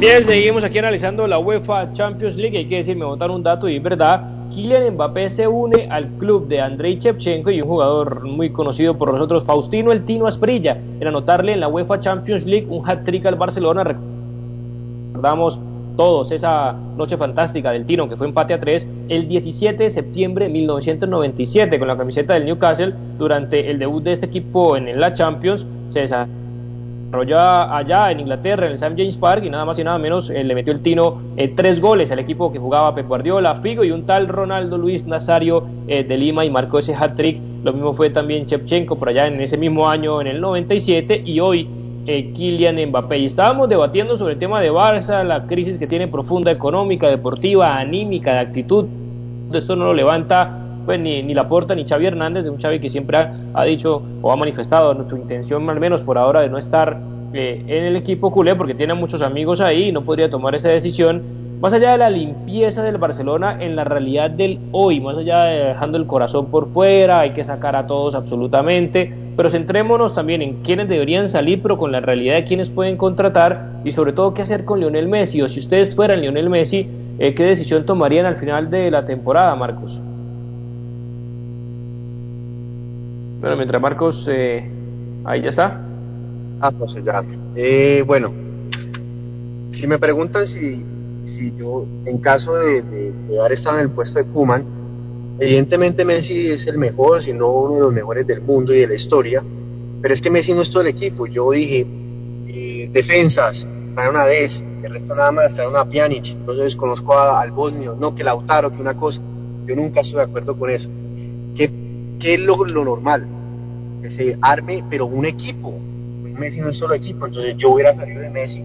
Bien, seguimos aquí analizando la UEFA Champions League. Hay que decirme, votar un dato y es verdad. Kylian Mbappé se une al club de Andrei Shevchenko y un jugador muy conocido por nosotros, Faustino El Tino Asprilla, en anotarle en la UEFA Champions League un hat-trick al Barcelona. Recordamos todos esa noche fantástica del Tino, que fue empate a 3, el 17 de septiembre de 1997 con la camiseta del Newcastle durante el debut de este equipo en la Champions se desarrolló allá en Inglaterra, en el St. James Park, y nada más y nada menos eh, le metió el Tino eh, tres goles al equipo que jugaba Pep Guardiola, Figo y un tal Ronaldo Luis Nazario eh, de Lima y marcó ese hat-trick. Lo mismo fue también Chepchenko por allá en ese mismo año, en el 97, y hoy Kylian Mbappé. Y estábamos debatiendo sobre el tema de Barça, la crisis que tiene profunda económica, deportiva, anímica, de actitud. Esto no lo levanta pues ni, ni Laporta ni Xavi Hernández, de un Xavi que siempre ha, dicho o ha manifestado su intención, al menos por ahora, de no estar eh, en el equipo culé porque tiene muchos amigos ahí y no podría tomar esa decisión. Más allá de la limpieza del Barcelona en la realidad del hoy, más allá de dejando el corazón por fuera, hay que sacar a todos absolutamente, pero centrémonos también en quiénes deberían salir, pero con la realidad de quiénes pueden contratar y sobre todo qué hacer con Lionel Messi, o si ustedes fueran Lionel Messi, eh, qué decisión tomarían al final de la temporada, Marcos. Bueno, mientras Marcos, eh, ahí ya está. Ah, pues ya. Eh, bueno, si me preguntan si, si yo, en caso de, de, haber estado en el puesto de Kuman, evidentemente Messi es el mejor, si no uno de los mejores del mundo y de la historia, pero es que Messi no es todo el equipo. Yo dije, eh, defensas, para una vez, el resto nada más, traer una Pjanic, entonces conozco al bosnio, no que Lautaro, que una cosa. Yo nunca estoy de acuerdo con eso. ¿Qué ¿Qué es lo, normal? Que se arme, pero un equipo. Pues Messi no es solo equipo, entonces yo hubiera salido de Messi,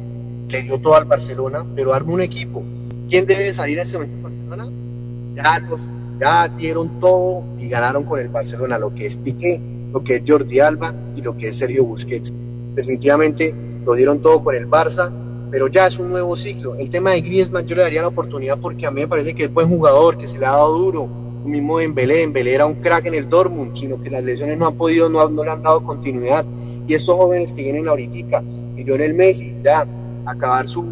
le dio todo al Barcelona, pero arme un equipo. ¿Quién debe salir a ese momento en Barcelona? Ya, ya dieron todo y ganaron con el Barcelona, lo que es Piqué, lo que es Jordi Alba y lo que es Sergio Busquets. Definitivamente lo dieron todo con el Barça, pero ya es un nuevo ciclo. El tema de Griezmann yo le daría la oportunidad porque a mí me parece que es buen jugador, que se le ha dado duro, mismo en Belé, Belé era un crack en el Dortmund, sino que las lesiones no han podido, no, no le han dado continuidad. Y estos jóvenes que vienen ahorita, que el Messi, ya acabar su,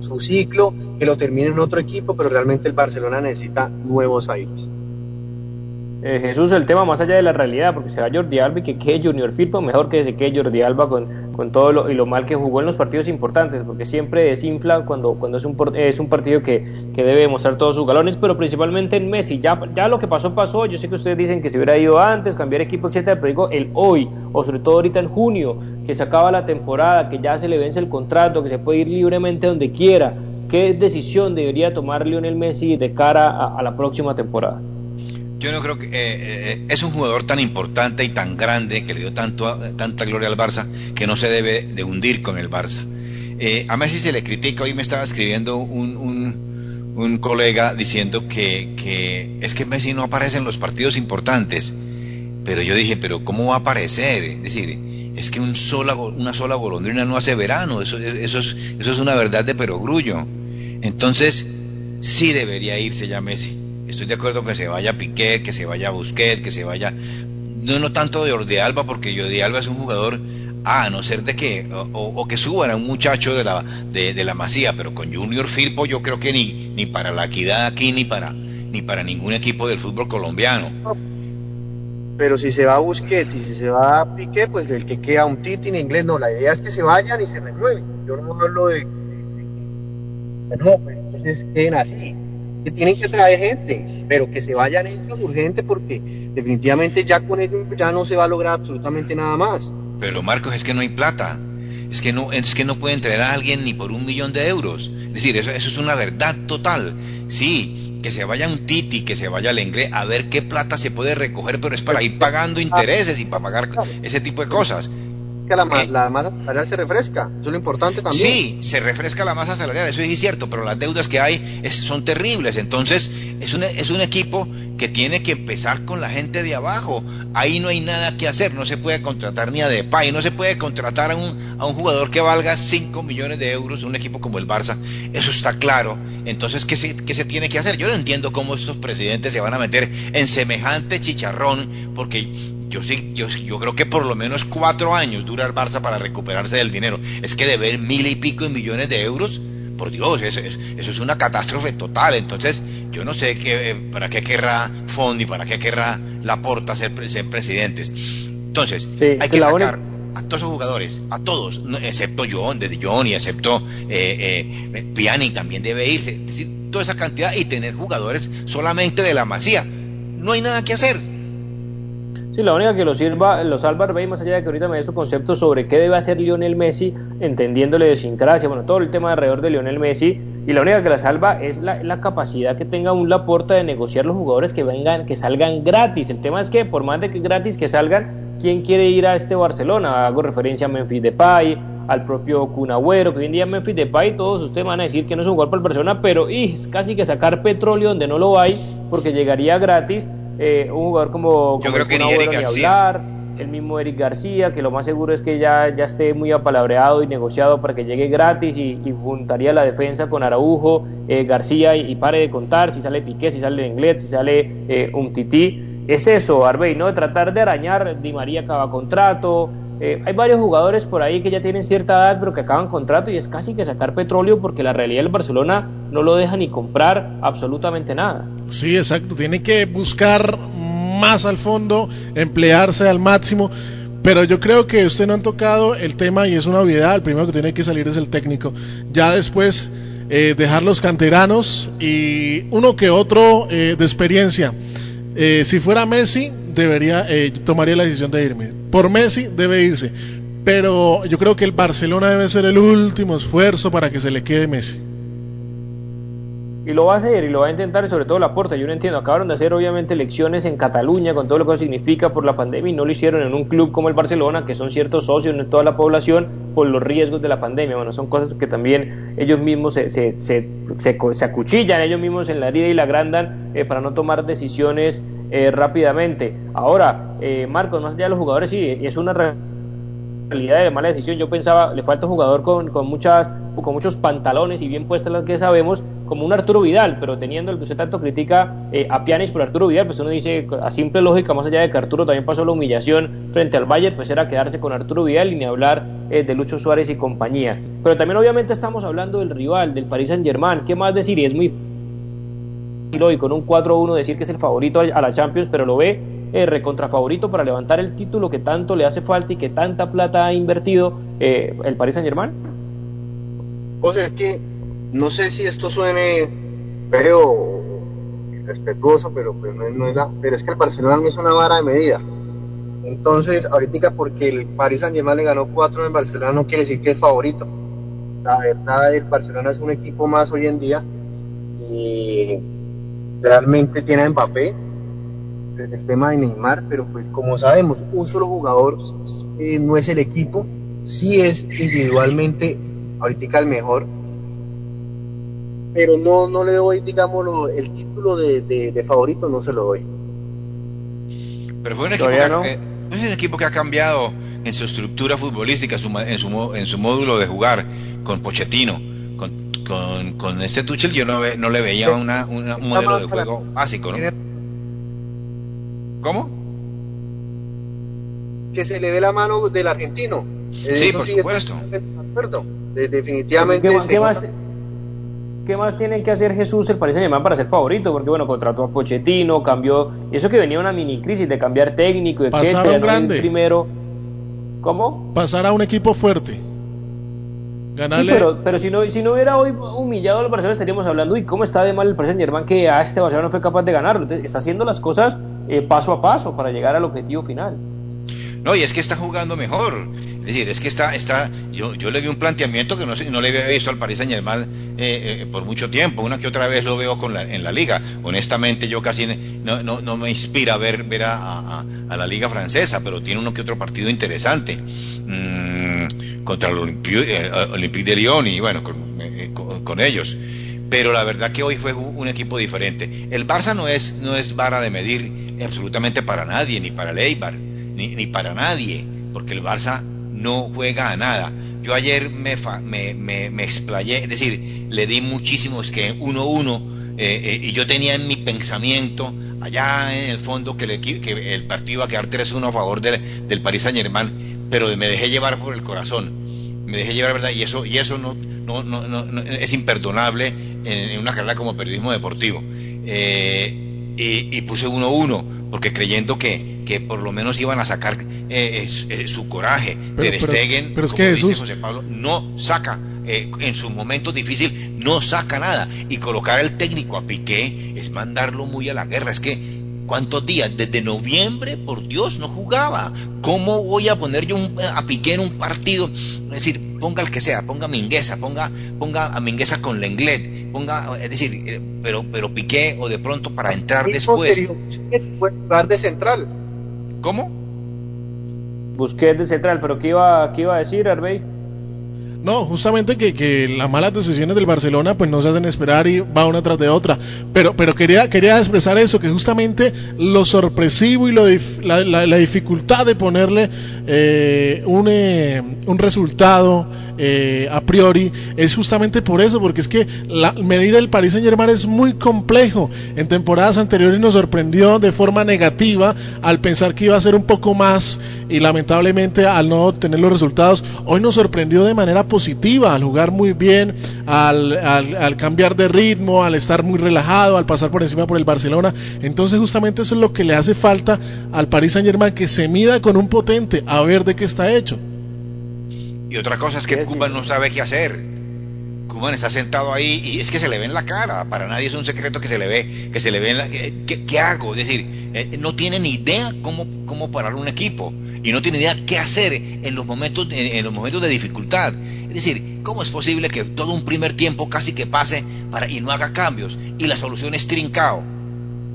su ciclo, que lo termine en otro equipo, pero realmente el Barcelona necesita nuevos aires. Eh, Jesús, el tema más allá de la realidad, porque se va Jordi Alba y que quede Junior Firpo, mejor que se quede Jordi Alba con, con todo lo, y lo mal que jugó en los partidos importantes, porque siempre desinfla cuando, cuando es, un, es un partido que, que debe mostrar todos sus galones, pero principalmente en Messi. Ya, ya lo que pasó, pasó. Yo sé que ustedes dicen que se hubiera ido antes, cambiar equipo, etcétera, pero digo el hoy, o sobre todo ahorita en junio, que se acaba la temporada, que ya se le vence el contrato, que se puede ir libremente donde quiera. ¿Qué decisión debería tomar Lionel Messi de cara a la próxima temporada? Yo no creo que eh, eh, es un jugador tan importante y tan grande que le dio tanto, tanta gloria al Barça que no se debe de hundir con el Barça. Eh, a Messi se le critica, hoy me estaba escribiendo un colega diciendo que, que, es que Messi no aparece en los partidos importantes, pero yo dije, pero ¿cómo va a aparecer? Es decir, es que un sola, una sola golondrina no hace verano, eso, eso, es, eso es una verdad de perogrullo. Entonces, sí debería irse ya Messi Estoy de acuerdo que se vaya Piquet, que se vaya Busquet, que se vaya. No, no tanto de Jordi Alba, porque Jordi Alba es un jugador, a no ser de que, o, que suban a un muchacho de la, de, la masía, pero con Junior Firpo yo creo que ni, ni para la equidad aquí, ni para, ni para ningún equipo del fútbol colombiano. Pero si se va a Busquets, si se va a Piqué, pues el que queda un Titi en inglés, no, la idea es que se vayan y se renueven. Yo no hablo de... No, pues entonces queden así que tienen que traer gente, pero que se vayan ellos urgente porque definitivamente ya con ellos ya no se va a lograr absolutamente nada más. Pero Marcos, es que no hay plata. Es que no, es que no pueden traer a alguien ni por un millón de euros. Es decir, eso, eso es una verdad total. Sí, que se vaya un Titi, que se vaya al inglés, a ver qué plata se puede recoger, pero es para ir pagando intereses y para pagar ese tipo de cosas que la, eh, la, masa salarial se refresca. Eso es lo importante también. Sí, se refresca la masa salarial, eso es cierto, pero las deudas que hay son terribles. Entonces, es un, es un equipo que tiene que empezar con la gente de abajo. Ahí no hay nada que hacer, no se puede contratar ni a Depay, no se puede contratar a un, a un jugador que valga 5 millones de euros, un equipo como el Barça. Eso está claro. Entonces, ¿qué se, ¿qué se tiene que hacer? Yo no entiendo cómo estos presidentes se van a meter en semejante chicharrón, porque yo sí, yo, yo creo que por lo menos cuatro años dura el Barça para recuperarse del dinero. Es que deber mil y pico de millones de euros, por Dios, eso, es una catástrofe total. Entonces, yo no sé qué, para qué querrá Fondi, para qué querrá Laporta ser, ser presidentes. Entonces, hay que sacar a todos esos jugadores, a todos, excepto John, desde John y excepto eh, eh, Piani también debe irse. Es decir, toda esa cantidad y tener jugadores solamente de la masía. No hay nada que hacer Sí, la única que lo sirva, lo salva Arbey, más allá de que ahorita me dé su concepto sobre qué debe hacer Lionel Messi, entendiéndole de sincrasia, bueno, todo el tema alrededor de Lionel Messi, y la única que la salva es la, capacidad que tenga un Laporta de negociar los jugadores que vengan, que salgan gratis. El tema es que, por más de que gratis que salgan, ¿quién quiere ir a este Barcelona? Hago referencia a Memphis Depay, al propio Cunagüero, que hoy en día Memphis Depay, todos ustedes van a decir que no es un jugador para el Barcelona, pero y, es casi que sacar petróleo donde no lo hay, porque llegaría gratis eh, un jugador como, Yo creo que ni Eric García. Hablar, el mismo Eric García, que lo más seguro es que ya, ya esté muy apalabreado y negociado para que llegue gratis y, y juntaría la defensa con Araujo, eh, García y, y, pare de contar si sale Piqué, si sale Inglés, si sale eh, un tití. Es eso, Arbey, ¿no? De tratar de arañar, Di María acaba contrato, eh, hay varios jugadores por ahí que ya tienen cierta edad pero que acaban contrato y es casi que sacar petróleo porque la realidad del Barcelona no lo deja ni comprar absolutamente nada. Sí, exacto, tiene que buscar más al fondo, emplearse al máximo. Pero yo creo que usted no han tocado el tema y es una obviedad. El primero que tiene que salir es el técnico. Ya después eh, dejar los canteranos y uno que otro eh, de experiencia. Eh, si fuera Messi, debería tomaría la decisión de irme. Por Messi debe irse. Pero yo creo que el Barcelona debe ser el último esfuerzo para que se le quede Messi y lo va a hacer y lo va a intentar y sobre todo la puerta. Yo no entiendo, acabaron de hacer obviamente elecciones en Cataluña con todo lo que significa por la pandemia y no lo hicieron en un club como el Barcelona, que son ciertos socios de toda la población por los riesgos de la pandemia. Bueno, son cosas que también ellos mismos se, se, se, se, se acuchillan, ellos mismos en la herida y la agrandan eh, para no tomar decisiones eh, rápidamente. Ahora, eh, Marcos, más allá de los jugadores, sí, es una realidad de mala decisión. Yo pensaba, le falta un jugador con, con, muchas, con muchos pantalones y bien puestas las que sabemos, como un Arturo Vidal, pero teniendo el que usted tanto critica eh, a Pjanic por Arturo Vidal, pues uno dice a simple lógica, más allá de que Arturo también pasó la humillación frente al Bayern, pues era quedarse con Arturo Vidal y ni hablar eh, de Lucho Suárez y compañía. Pero también obviamente estamos hablando del rival, del Paris Saint Germain, ¿qué más decir? Y es muy y con un 4-1 decir que es el favorito a la Champions, pero lo ve eh, recontra favorito para levantar el título que tanto le hace falta y que tanta plata ha invertido eh, el Paris Saint Germain. O sea, es que no sé si esto suene feo o respetuoso, pero pues no, no, es la, pero es que el Barcelona no es una vara de medida. Entonces, ahorita porque el Paris Saint Germain le ganó 4 en Barcelona no quiere decir que es favorito. La verdad, el Barcelona es un equipo más hoy en día y realmente tiene a Mbappé, el tema de Neymar, pero pues como sabemos, un solo jugador eh, no es el equipo, sí es individualmente ahorita el mejor, pero no, no le doy, digámoslo, el título de, de, de favorito no se lo doy. Pero fue un equipo, que, no? eh, es un equipo que ha cambiado en su estructura futbolística, su, en, su, en su módulo de jugar con Pochettino. Con, con, con este Tuchel yo no, ve, no le veía una, una, un modelo de juego básico, ¿no? ¿Cómo? Que se le ve la mano del argentino. Sí, Eso por sí supuesto. De, definitivamente. ¿Qué ¿qué, más, ¿Qué más, tienen que hacer Jesús el Paris Saint-Germain para ser favorito? Porque bueno, contrató a Pochettino, cambió. Y eso que venía una mini crisis de cambiar técnico, etcétera. grande. primero. ¿Cómo? Pasar a un equipo fuerte. Ganarle... Sí, pero, pero si, no, si no hubiera hoy humillado al Barcelona estaríamos hablando y cómo está de mal el Paris Saint Germain que a este Barcelona no fue capaz de ganarlo. Entonces, está haciendo las cosas eh, paso a paso para llegar al objetivo final. No, y es que está jugando mejor. Es decir, es que está, está, yo, yo le vi un planteamiento que no, no le había visto al Paris Saint Germain eh, eh, por mucho tiempo. Una que otra vez lo veo con la, en la liga. Honestamente, yo casi no, no, no me inspira ver, ver a, a, a, la liga francesa, pero tiene uno que otro partido interesante. Mm, contra el Olympique, Olympique de Lyon y bueno, con, eh, con, con, ellos. Pero la verdad que hoy fue un equipo diferente. El Barça no es, no es vara de medir absolutamente para nadie, ni para el Eibar, ni, ni para nadie, porque el Barça no juega a nada. Yo ayer me, fa, me, explayé, es decir, le di muchísimo, es que 1-1, eh, eh, y yo tenía en mi pensamiento, allá en el fondo, que el, partido iba a quedar 3-1 a favor del, del Paris Saint Germain, pero me dejé llevar por el corazón, me dejé llevar, ¿verdad? Y eso, y eso no, no, no, no es imperdonable en, una carrera como periodismo deportivo. Eh, y, puse 1-1, porque creyendo que, que por lo menos iban a sacar eh, es, su coraje. Pero, Ter Stegen, pero, pero es como que dice Jesús... José Pablo, no saca. Eh, en sus momentos difíciles no saca nada y colocar al técnico a Piqué es mandarlo muy a la guerra es que ¿Cuántos días? Desde noviembre, por Dios, no jugaba. ¿Cómo voy a poner yo a Piqué en un partido? Es decir, ponga el que sea, ponga Mingueza, ponga, ponga a Mingueza con Lenglet, ponga, es decir, eh, pero, pero Piqué o de pronto para entrar después. Puede jugar de central. ¿Cómo? Busqué de central, pero ¿qué iba, qué iba a decir, Arbey? No, justamente que, que, las malas decisiones del Barcelona pues no se hacen esperar y va una tras de otra. Pero, pero quería, quería expresar eso, que justamente lo sorpresivo y lo, la, la, dificultad de ponerle eh, un, eh, un resultado eh, a priori es justamente por eso, porque es que la, medir el Paris Saint Germain es muy complejo. En temporadas anteriores nos sorprendió de forma negativa al pensar que iba a ser un poco más y lamentablemente al no obtener los resultados, hoy nos sorprendió de manera positiva al jugar muy bien, al, al, al cambiar de ritmo, al estar muy relajado, al pasar por encima por el Barcelona. Entonces justamente eso es lo que le hace falta al Paris Saint Germain, que se mida con un potente a ver de qué está hecho. Y otra cosa es que Cuban no sabe qué hacer. Cuban está sentado ahí y es que se le ve en la cara. Para nadie es un secreto que se le ve, que se le ve en la, ¿qué, hago? Es decir, eh, no tiene ni idea cómo, cómo parar un equipo y no tiene idea qué hacer en los momentos, en, los momentos de dificultad. Es decir, ¿cómo es posible que todo un primer tiempo casi que pase para y no haga cambios y la solución es trincao?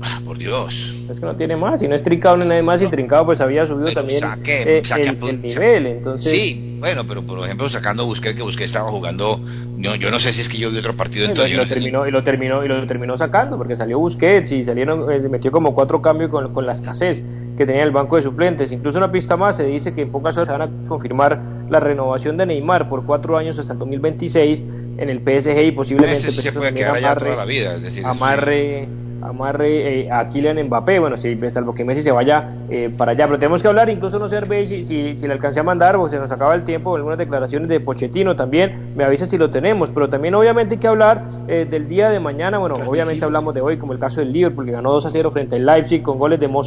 Ah, por Dios. Es que no tiene más, y no es trincado ni nada más, y trincado pues había subido también eh, el, nivel, entonces... Sí, bueno, pero por ejemplo sacando Busquets, que Busquets estaba jugando, no, yo no sé si es que yo vi otro partido entonces... Y lo, terminó, y lo terminó, y lo terminó sacando, porque salió Busquets y salieron, eh, metió como cuatro cambios con, con la escasez que tenía el banco de suplentes. Incluso una pista más se dice que en pocas horas se van a confirmar la renovación de Neymar por cuatro años hasta el 2026 en el PSG y posiblemente... se puede quedar allá toda la vida, es decir, amarre amarre eh, a Kylian Mbappé, bueno, si salvo que Messi se vaya eh, para allá, pero tenemos que hablar, incluso no sé si, si, si, le alcancé a mandar o se nos acaba el tiempo, algunas declaraciones de Pochettino también, me avisa si lo tenemos, pero también obviamente hay que hablar eh, del día de mañana, bueno, obviamente hablamos de hoy, como el caso del Liverpool, que ganó 2 a 0 frente al Leipzig con goles de Mo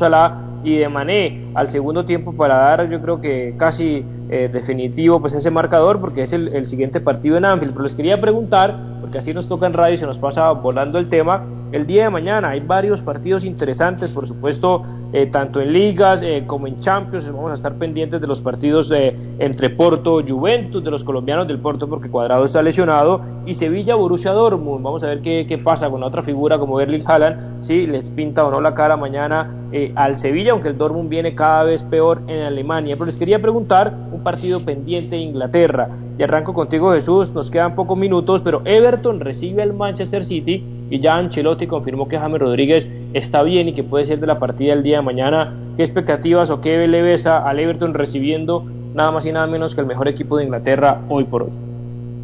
y de Mané. Al segundo tiempo para dar, yo creo que casi definitivo pues ese marcador, porque es el, el siguiente partido en Anfield, pero les quería preguntar, porque así nos toca en radio y se nos pasa volando el tema, el día de mañana. Hay varios partidos interesantes, por supuesto, eh, tanto en ligas eh, como en Champions. Vamos a estar pendientes de los partidos eh, entre Porto, Juventus, de los colombianos del Porto, porque Cuadrado está lesionado, y Sevilla, Borussia Dortmund. Vamos a ver qué, pasa con la otra figura como Erling Haaland, si les pinta o no la cara mañana al Sevilla, aunque el Dortmund viene cada vez peor en Alemania. Pero les quería preguntar un partido pendiente de Inglaterra. Y arranco contigo, Jesús. Nos quedan pocos minutos, pero Everton recibe al Manchester City y ya Ancelotti confirmó que James Rodríguez está bien y que puede ser de la partida el día de mañana. ¿Qué expectativas o qué le ves al Everton recibiendo nada más y nada menos que el mejor equipo de Inglaterra hoy por hoy?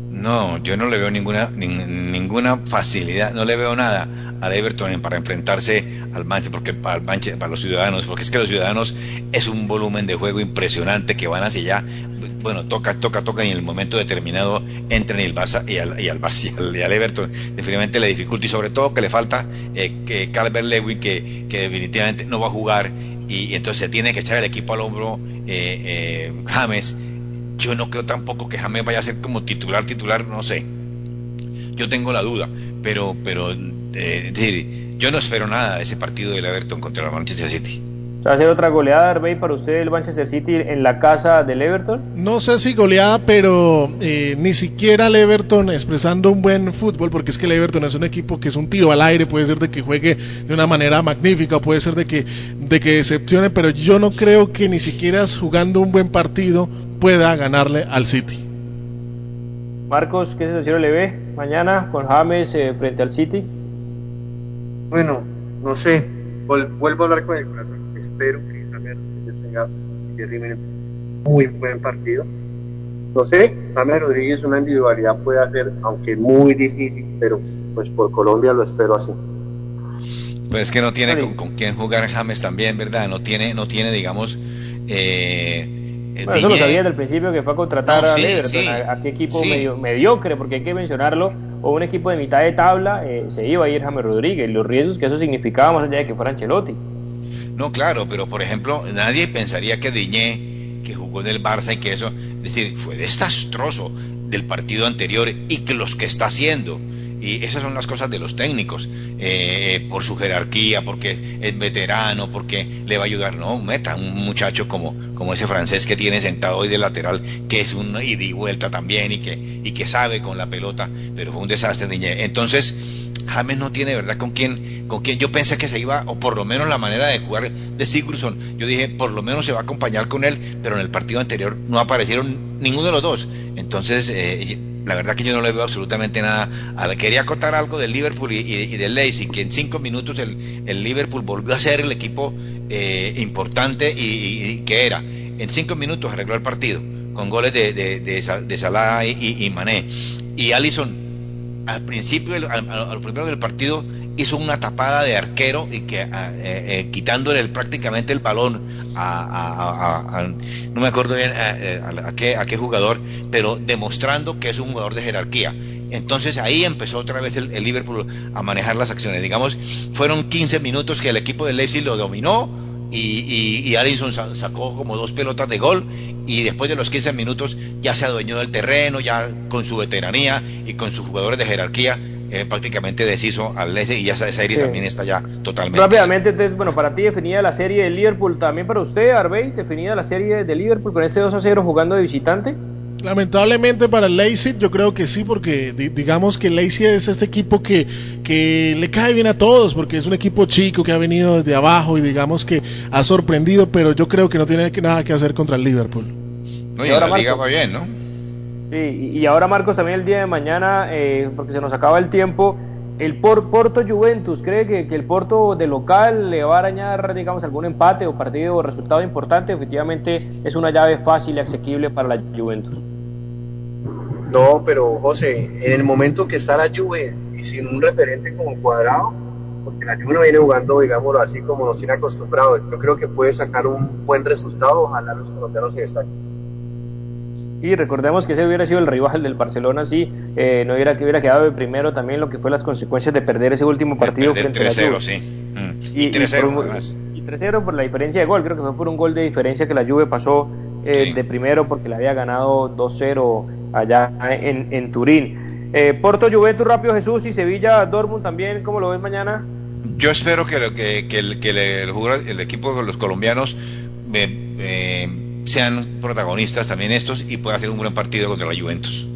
No, yo no le veo ninguna ninguna facilidad, no le veo nada al Everton para enfrentarse al Manchester, porque el Manchester, para los ciudadanos, porque es que los ciudadanos es un volumen de juego impresionante que van hacia allá, bueno, toca, toca, toca y en el momento determinado entran y el Barça y al, y al, Barça, y al, Everton. Definitivamente le dificulta y sobre todo que le falta eh, que Calvert Lewin que, que, definitivamente no va a jugar y, entonces se tiene que echar el equipo al hombro eh, eh, James. Yo no creo tampoco que James vaya a ser como titular titular no sé. Yo tengo la duda pero pero eh, decir, yo no espero nada de ese partido del Everton contra el Manchester City ¿Va a ser otra goleada, Arbey, para usted el Manchester City en la casa del Everton? No sé si goleada, pero eh, ni siquiera el Everton expresando un buen fútbol, porque es que el Everton es un equipo que es un tiro al aire, puede ser de que juegue de una manera magnífica, puede ser de que, de que decepcione, pero yo no creo que ni siquiera jugando un buen partido pueda ganarle al City. Marcos, ¿qué sensación le ve mañana con James eh, frente al City? Bueno, no sé, vuelvo a hablar con el corazón espero que James tenga muy buen partido. No sé, James Rodríguez una individualidad puede hacer, aunque muy difícil, pero pues por Colombia lo espero así. Pues es que no tiene con, quién jugar James también, ¿verdad? No tiene, no tiene, digamos, eh, bueno, eso lo sabía desde el principio que fue a contratar a Everton, a, qué equipo medio, mediocre, porque hay que mencionarlo, o un equipo de mitad de tabla, eh, se iba a ir James Rodríguez, los riesgos que eso significaba más allá de que fuera Ancelotti. No, claro, pero por ejemplo, nadie pensaría que Diñé, que jugó en el Barça y que eso, es decir, fue desastroso del partido anterior y que los que está haciendo. Y esas son las cosas de los técnicos, eh, por su jerarquía, porque es veterano, porque le va a ayudar. No, meta un muchacho como, como ese francés que tiene sentado hoy de lateral, que es un ida y vuelta también y que, y que sabe con la pelota, pero fue un desastre. Entonces, James no tiene verdad con quién, con quién yo pensé que se iba, o por lo menos la manera de jugar de Sigurdsson. Yo dije, por lo menos se va a acompañar con él, pero en el partido anterior no aparecieron ninguno de los dos. Entonces, eh, la verdad que yo no le veo absolutamente nada. Quería acotar algo del Liverpool y, del Leipzig, que en cinco minutos el, Liverpool volvió a ser el equipo eh, importante y, que era. En cinco minutos arregló el partido, con goles de, de, de, Salah y, Mané. Y Allison, al principio, al, primero del partido, hizo una tapada de arquero y que eh, eh, quitándole prácticamente el balón a, no me acuerdo bien a, qué, a qué jugador, pero demostrando que es un jugador de jerarquía. Entonces ahí empezó otra vez el, Liverpool a manejar las acciones. Digamos, fueron 15 minutos que el equipo de Leipzig lo dominó y, y, Allison sacó como dos pelotas de gol y después de los 15 minutos ya se adueñó del terreno, ya con su veteranía y con sus jugadores de jerarquía eh, prácticamente deshizo al Leicester y ya esa serie también está ya totalmente. Rápidamente, entonces, bueno, para ti definida la serie de Liverpool, también para usted, Arbey, definida la serie de Liverpool con este 2 a 0 jugando de visitante. Lamentablemente para el Leipzig yo creo que sí, porque digamos que el Leipzig es este equipo que, que le cae bien a todos, porque es un equipo chico que ha venido desde abajo y digamos que ha sorprendido, pero yo creo que no tiene nada que hacer contra el Liverpool. No, y, ahora la liga va bien, ¿no? Sí, y ahora Marcos también el día de mañana, eh, porque se nos acaba el tiempo, el Porto Juventus, ¿cree que, que, el Porto de local le va a arañar, digamos, algún empate o partido o resultado importante? Efectivamente es una llave fácil y asequible para la Juventus. No, pero José, en el momento que está la Juve y sin un referente como cuadrado, porque la Juve no viene jugando, digámoslo así, como nos tiene acostumbrados, yo creo que puede sacar un buen resultado, ojalá los colombianos se destaquen. Y recordemos que ese hubiera sido el rival del Barcelona si eh, no hubiera, que hubiera quedado de primero también lo que fue las consecuencias de perder ese último partido frente a la Juve. Sí. Mm. Y, 3-0 y 3-0 por la diferencia de gol, creo que fue por un gol de diferencia que la Juve pasó eh, de primero porque le había ganado 2-0 allá en, en Turín. Eh, Porto, Juventus, Rápido Jesús y Sevilla, Dortmund también, ¿cómo lo ves mañana? Yo espero que, que, que, el, que el, el, equipo de los colombianos eh, sean protagonistas también estos y pueda hacer un buen partido contra la Juventus.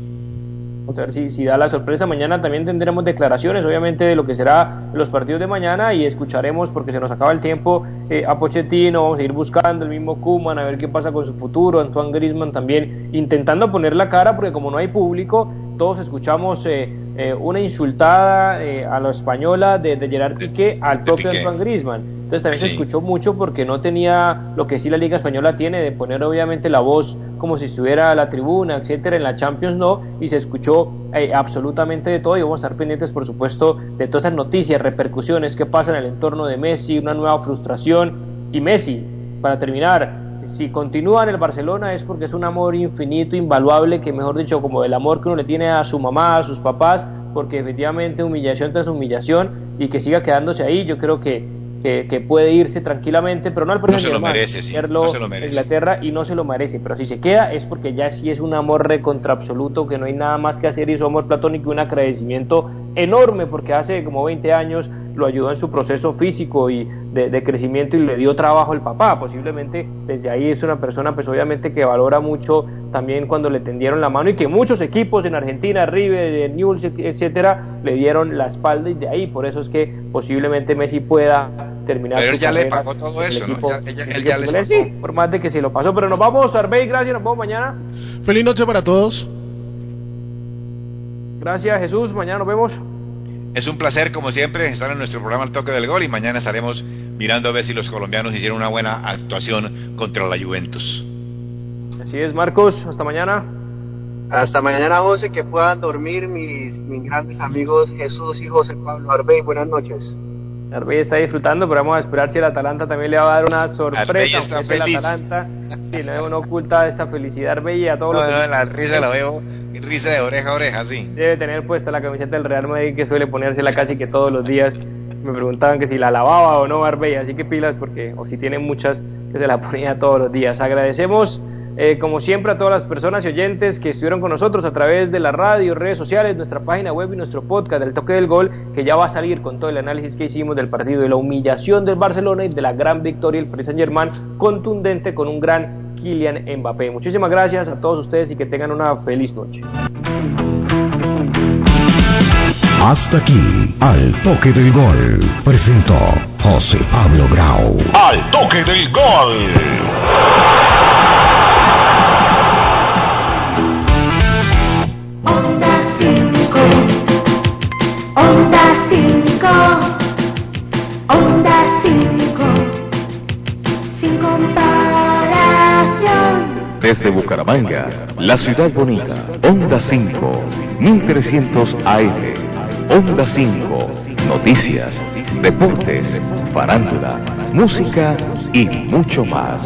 A ver si, da la sorpresa. Mañana también tendremos declaraciones, obviamente, de lo que será los partidos de mañana y escucharemos, porque se nos acaba el tiempo, eh, a Pochettino, vamos a ir buscando el mismo Kuman, a ver qué pasa con su futuro, Antoine Griezmann también, intentando poner la cara, porque como no hay público, todos escuchamos eh, eh, una insultada a la española de, de Gerard Piqué al propio Antoine Griezmann. Entonces también se escuchó mucho porque no tenía lo que sí la Liga Española tiene de poner obviamente la voz como si estuviera a la tribuna, etcétera, en la Champions no, y se escuchó eh, absolutamente de todo y vamos a estar pendientes por supuesto de todas esas noticias, repercusiones que pasan en el entorno de Messi, una nueva frustración y Messi, para terminar, si continúa en el Barcelona es porque es un amor infinito, invaluable, que mejor dicho, como el amor que uno le tiene a su mamá, a sus papás, porque efectivamente humillación tras humillación y que siga quedándose ahí, yo creo que que, puede irse tranquilamente, pero no al no se lo merece, sí, no se lo merece. Inglaterra y no se lo merece, pero si se queda es porque ya sí es un amor recontra absoluto, que no hay nada más que hacer y su amor platónico y un agradecimiento enorme porque hace como 20 años lo ayudó en su proceso físico y de, crecimiento y le dio trabajo al papá. Posiblemente desde ahí es una persona, pues obviamente que valora mucho también cuando le tendieron la mano y que muchos equipos en Argentina, River, Newell's, etcétera, le dieron la espalda y de ahí por eso es que posiblemente Messi pueda terminar. Pero él ya le pagó todo eso, ¿no? él ya les pagó. Sí, por más de que se lo pasó. Pero nos vamos, Arbey, gracias, nos vemos mañana. Feliz noche para todos. Gracias, Jesús. Mañana nos vemos. Es un placer, como siempre, estar en nuestro programa El Toque del Gol y mañana estaremos mirando a ver si los colombianos hicieron una buena actuación contra la Juventus. Así es, Marcos. Hasta mañana. Hasta mañana, José, que puedan dormir mis, mis grandes amigos Jesús y José Pablo Arbey. Buenas noches. Arbey está disfrutando, pero vamos a esperar si el Atalanta también le va a dar una sorpresa. Arbey está feliz. El Atalanta, sí, no, oculta esta felicidad Arbey a todos no, No, la risa la veo risa de oreja a oreja, sí. Debe tener puesta la camiseta del Real Madrid que suele ponérsela casi que todos los días. Me preguntaban que si la lavaba o no Arbey, así que pilas porque, o si tiene muchas, que se la ponía todos los días. Agradecemos Eh, como siempre, a todas las personas y oyentes que estuvieron con nosotros a través de la radio, redes sociales, nuestra página web y nuestro podcast del toque del gol, que ya va a salir con todo el análisis que hicimos del partido de la humillación del Barcelona y de la gran victoria del Paris Saint contundente con un gran Kylian Mbappé. Muchísimas gracias a todos ustedes y que tengan una feliz noche. Hasta aquí, al toque del gol, presentó José Pablo Grau. Al toque del gol. Onda 5, Onda 5, Onda 5, sin comparación. Desde Bucaramanga, la ciudad bonita, Onda 5, 1300 AM. Onda 5, noticias, deportes, farándula, música y mucho más.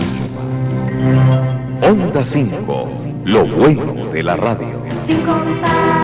Onda 5, lo bueno de la radio.